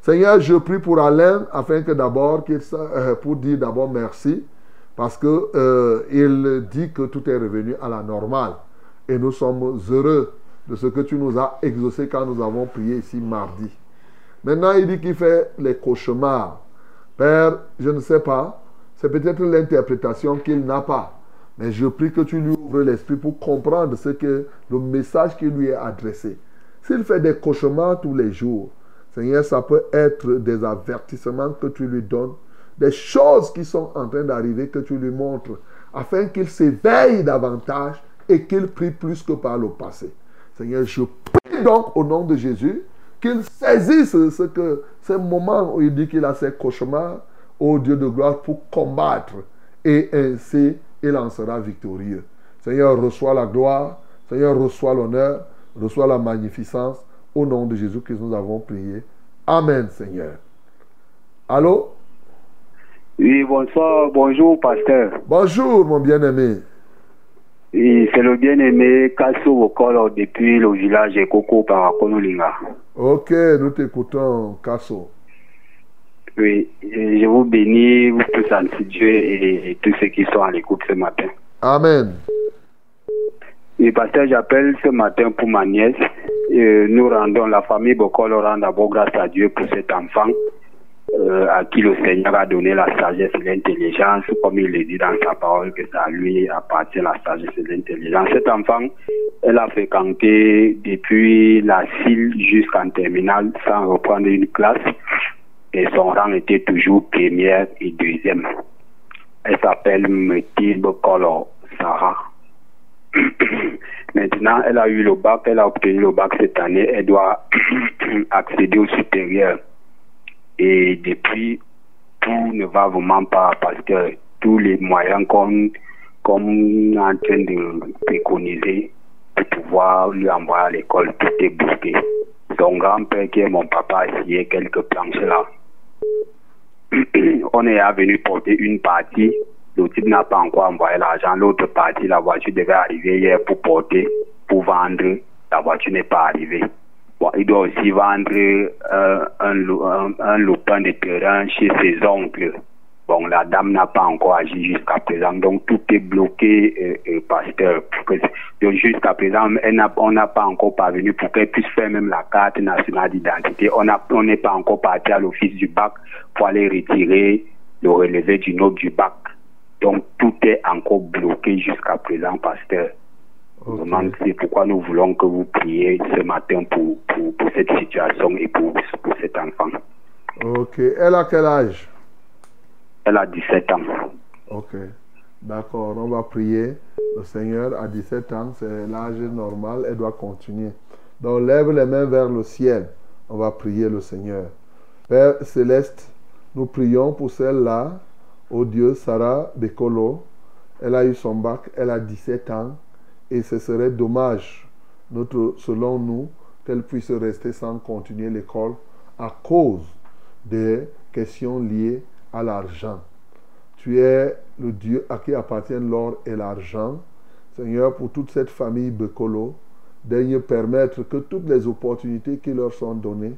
S2: Seigneur, je prie pour Alain afin que d'abord, euh, pour dire d'abord merci, parce que euh, il dit que tout est revenu à la normale. Et nous sommes heureux de ce que tu nous as exaucé quand nous avons prié ici mardi. Maintenant, il dit qu'il fait les cauchemars. Père, je ne sais pas, c'est peut-être l'interprétation qu'il n'a pas. Mais je prie que tu lui ouvres l'esprit pour comprendre ce que le message qui lui est adressé. S'il fait des cauchemars tous les jours, Seigneur, ça peut être des avertissements que tu lui donnes, des choses qui sont en train d'arriver que tu lui montres, afin qu'il s'éveille davantage et qu'il prie plus que par le passé. Seigneur, je prie donc au nom de Jésus qu'il saisisse ce que, ces moments où il dit qu'il a ses cauchemars, au Dieu de gloire, pour combattre. Et ainsi, il en sera victorieux. Seigneur, reçois la gloire. Seigneur, reçois l'honneur. Reçois la magnificence. Au nom de Jésus que nous avons prié. Amen, Seigneur. Allô?
S10: Oui, bonsoir, bonjour, pasteur.
S2: Bonjour, mon bien-aimé.
S10: Oui, c'est le bien-aimé Kassou Okolo depuis le village de Koko Parakonolinga.
S2: Ok, nous t'écoutons, Kasso.
S10: Oui, et je vous bénis, vous tous en Dieu et, et tous ceux qui sont à l'écoute ce matin.
S2: Amen.
S10: Oui, pasteur, j'appelle ce matin pour ma nièce. Euh, nous rendons, la famille Bokolo rend d'abord grâce à Dieu pour cet enfant euh, à qui le Seigneur a donné la sagesse et l'intelligence, comme il le dit dans sa parole, que ça lui appartient la sagesse et l'intelligence. Cet enfant, elle a fréquenté depuis la CIL jusqu'en terminale sans reprendre une classe et son rang était toujours première et deuxième. Elle s'appelle Mathilde Kolo Sarah. Maintenant, elle a eu le bac, elle a obtenu le bac cette année, elle doit accéder au supérieur. Et depuis, tout ne va vraiment pas parce que tous les moyens qu'on est en train de préconiser pour pouvoir lui envoyer à l'école, tout est bloqué. Son grand-père, qui est mon papa, a signé quelques planches là. On est venu porter une partie. Le type n'a pas encore envoyé l'argent. L'autre partie, la voiture devait arriver hier pour porter, pour vendre. La voiture n'est pas arrivée. Il doit aussi vendre euh, un, un, un lopin de terrain chez ses oncles. Bon, la dame n'a pas encore agi jusqu'à présent, donc tout est bloqué, euh, euh, pasteur. Donc jusqu'à présent, elle on n'a pas encore parvenu pour qu'elle puisse faire même la carte nationale d'identité. On n'est pas encore parti à l'office du bac pour aller retirer le relevé du note du bac. Donc tout est encore bloqué jusqu'à présent, pasteur. Vraiment, C'est pourquoi nous voulons que vous priez ce matin pour, pour, pour cette situation et pour, pour cet enfant.
S2: Ok. Elle a quel âge?
S10: Elle a 17 ans.
S2: Ok. D'accord, on va prier. Le Seigneur a 17 ans, c'est l'âge normal, elle doit continuer. Donc lève les mains vers le ciel. On va prier le Seigneur. Père céleste, nous prions pour celle-là, oh Dieu, Sarah Bekolo. Elle a eu son bac, elle a 17 ans et ce serait dommage, notre, selon nous, qu'elle puisse rester sans continuer l'école à cause des questions liées à l'argent. Tu es le Dieu à qui appartiennent l'or et l'argent. Seigneur, pour toute cette famille Bekolo, daigne permettre que toutes les opportunités qui leur sont données,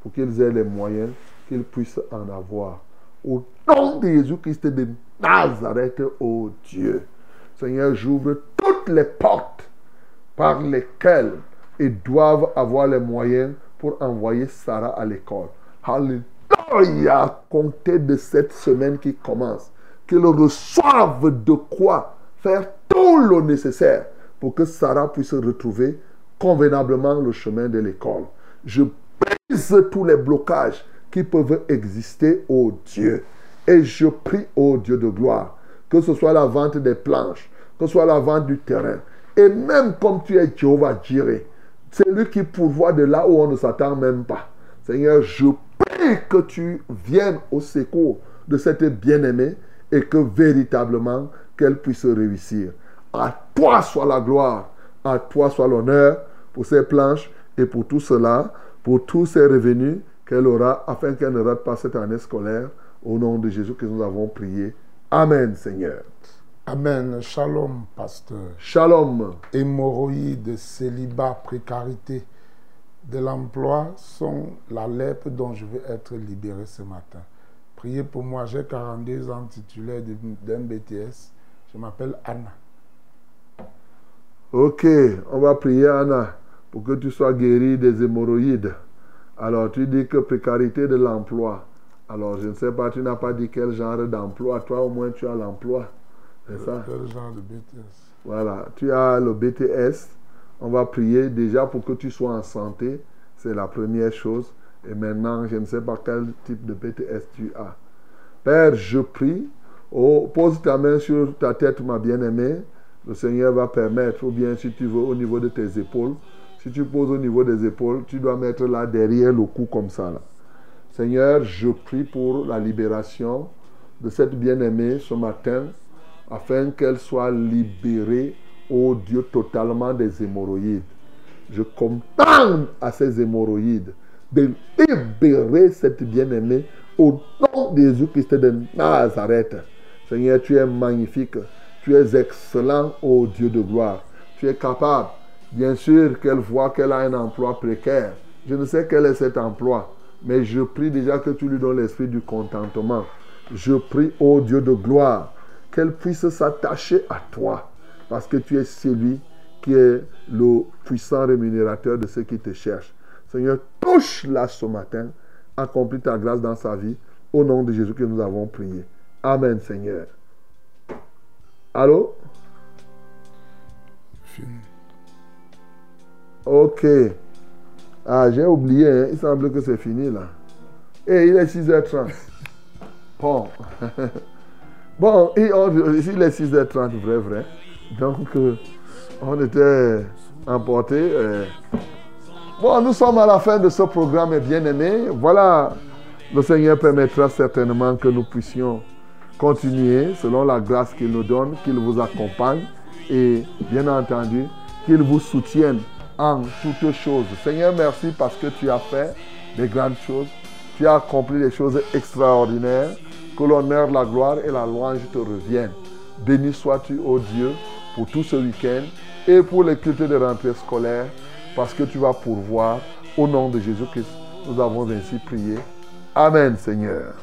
S2: pour qu'ils aient les moyens, qu'ils puissent en avoir. Au nom de Jésus-Christ de Nazareth, ô Dieu. Seigneur, j'ouvre toutes les portes par lesquelles ils doivent avoir les moyens pour envoyer Sarah à l'école. À compter de cette semaine qui commence, qu'ils reçoivent de quoi faire tout le nécessaire pour que Sarah puisse retrouver convenablement le chemin de l'école. Je brise tous les blocages qui peuvent exister, ô Dieu. Et je prie, ô Dieu de gloire, que ce soit la vente des planches, que ce soit la vente du terrain. Et même comme tu es Jéhovah Jireh, c'est lui qui pourvoit de là où on ne s'attend même pas. Seigneur, je prie que tu viennes au secours de cette bien-aimée et que véritablement qu'elle puisse réussir. À toi soit la gloire, à toi soit l'honneur pour ces planches et pour tout cela, pour tous ces revenus qu'elle aura afin qu'elle ne rate pas cette année scolaire. Au nom de Jésus que nous avons prié. Amen, Seigneur.
S7: Amen. Shalom, pasteur.
S2: Shalom.
S7: Hémorroïdes, célibat, précarité de l'emploi sont la lèpre dont je veux être libéré ce matin. Priez pour moi, j'ai 42 ans titulaire d'un BTS. Je m'appelle Anna.
S2: Ok, on va prier Anna pour que tu sois guéri des hémorroïdes. Alors tu dis que précarité de l'emploi. Alors je ne sais pas, tu n'as pas dit quel genre d'emploi. Toi au moins tu as l'emploi. C'est ça?
S7: Quel genre de BTS
S2: Voilà, tu as le BTS. On va prier déjà pour que tu sois en santé. C'est la première chose. Et maintenant, je ne sais pas quel type de BTS tu as. Père, je prie. Oh, pose ta main sur ta tête, ma bien-aimée. Le Seigneur va permettre, ou bien si tu veux, au niveau de tes épaules. Si tu poses au niveau des épaules, tu dois mettre là derrière le cou comme ça. Là. Seigneur, je prie pour la libération de cette bien-aimée ce matin, afin qu'elle soit libérée, ô Dieu, totalement des hémorroïdes. Je commande à ces hémorroïdes de libérer cette bien-aimée au nom de Jésus-Christ de Nazareth. Seigneur, tu es magnifique, tu es excellent, ô Dieu de gloire. Tu es capable, bien sûr, qu'elle voit qu'elle a un emploi précaire. Je ne sais quel est cet emploi, mais je prie déjà que tu lui donnes l'esprit du contentement. Je prie, ô Dieu de gloire, qu'elle puisse s'attacher à toi, parce que tu es celui qui est le puissant rémunérateur de ceux qui te cherchent. Seigneur, touche-la ce matin, accomplis ta grâce dans sa vie, au nom de Jésus que nous avons prié. Amen, Seigneur. Allô? Ok. Ah, j'ai oublié, hein. il semble que c'est fini là. Et il est 6h30. Bon. bon, il est 6h30, vrai, vrai. Donc, euh, on était emportés. euh. Bon, nous sommes à la fin de ce programme, bien aimé. Voilà, le Seigneur permettra certainement que nous puissions continuer selon la grâce qu'il nous donne, qu'il vous accompagne et bien entendu qu'il vous soutienne en toutes choses. Seigneur, merci parce que tu as fait des grandes choses. Tu as accompli des choses extraordinaires. Que l'honneur, la gloire et la louange te reviennent. Béni sois-tu, ô Dieu, pour tout ce week-end et pour les cultes de rentrée scolaire, parce que tu vas pourvoir. Au nom de Jésus-Christ, nous avons ainsi prié. Amen, Seigneur.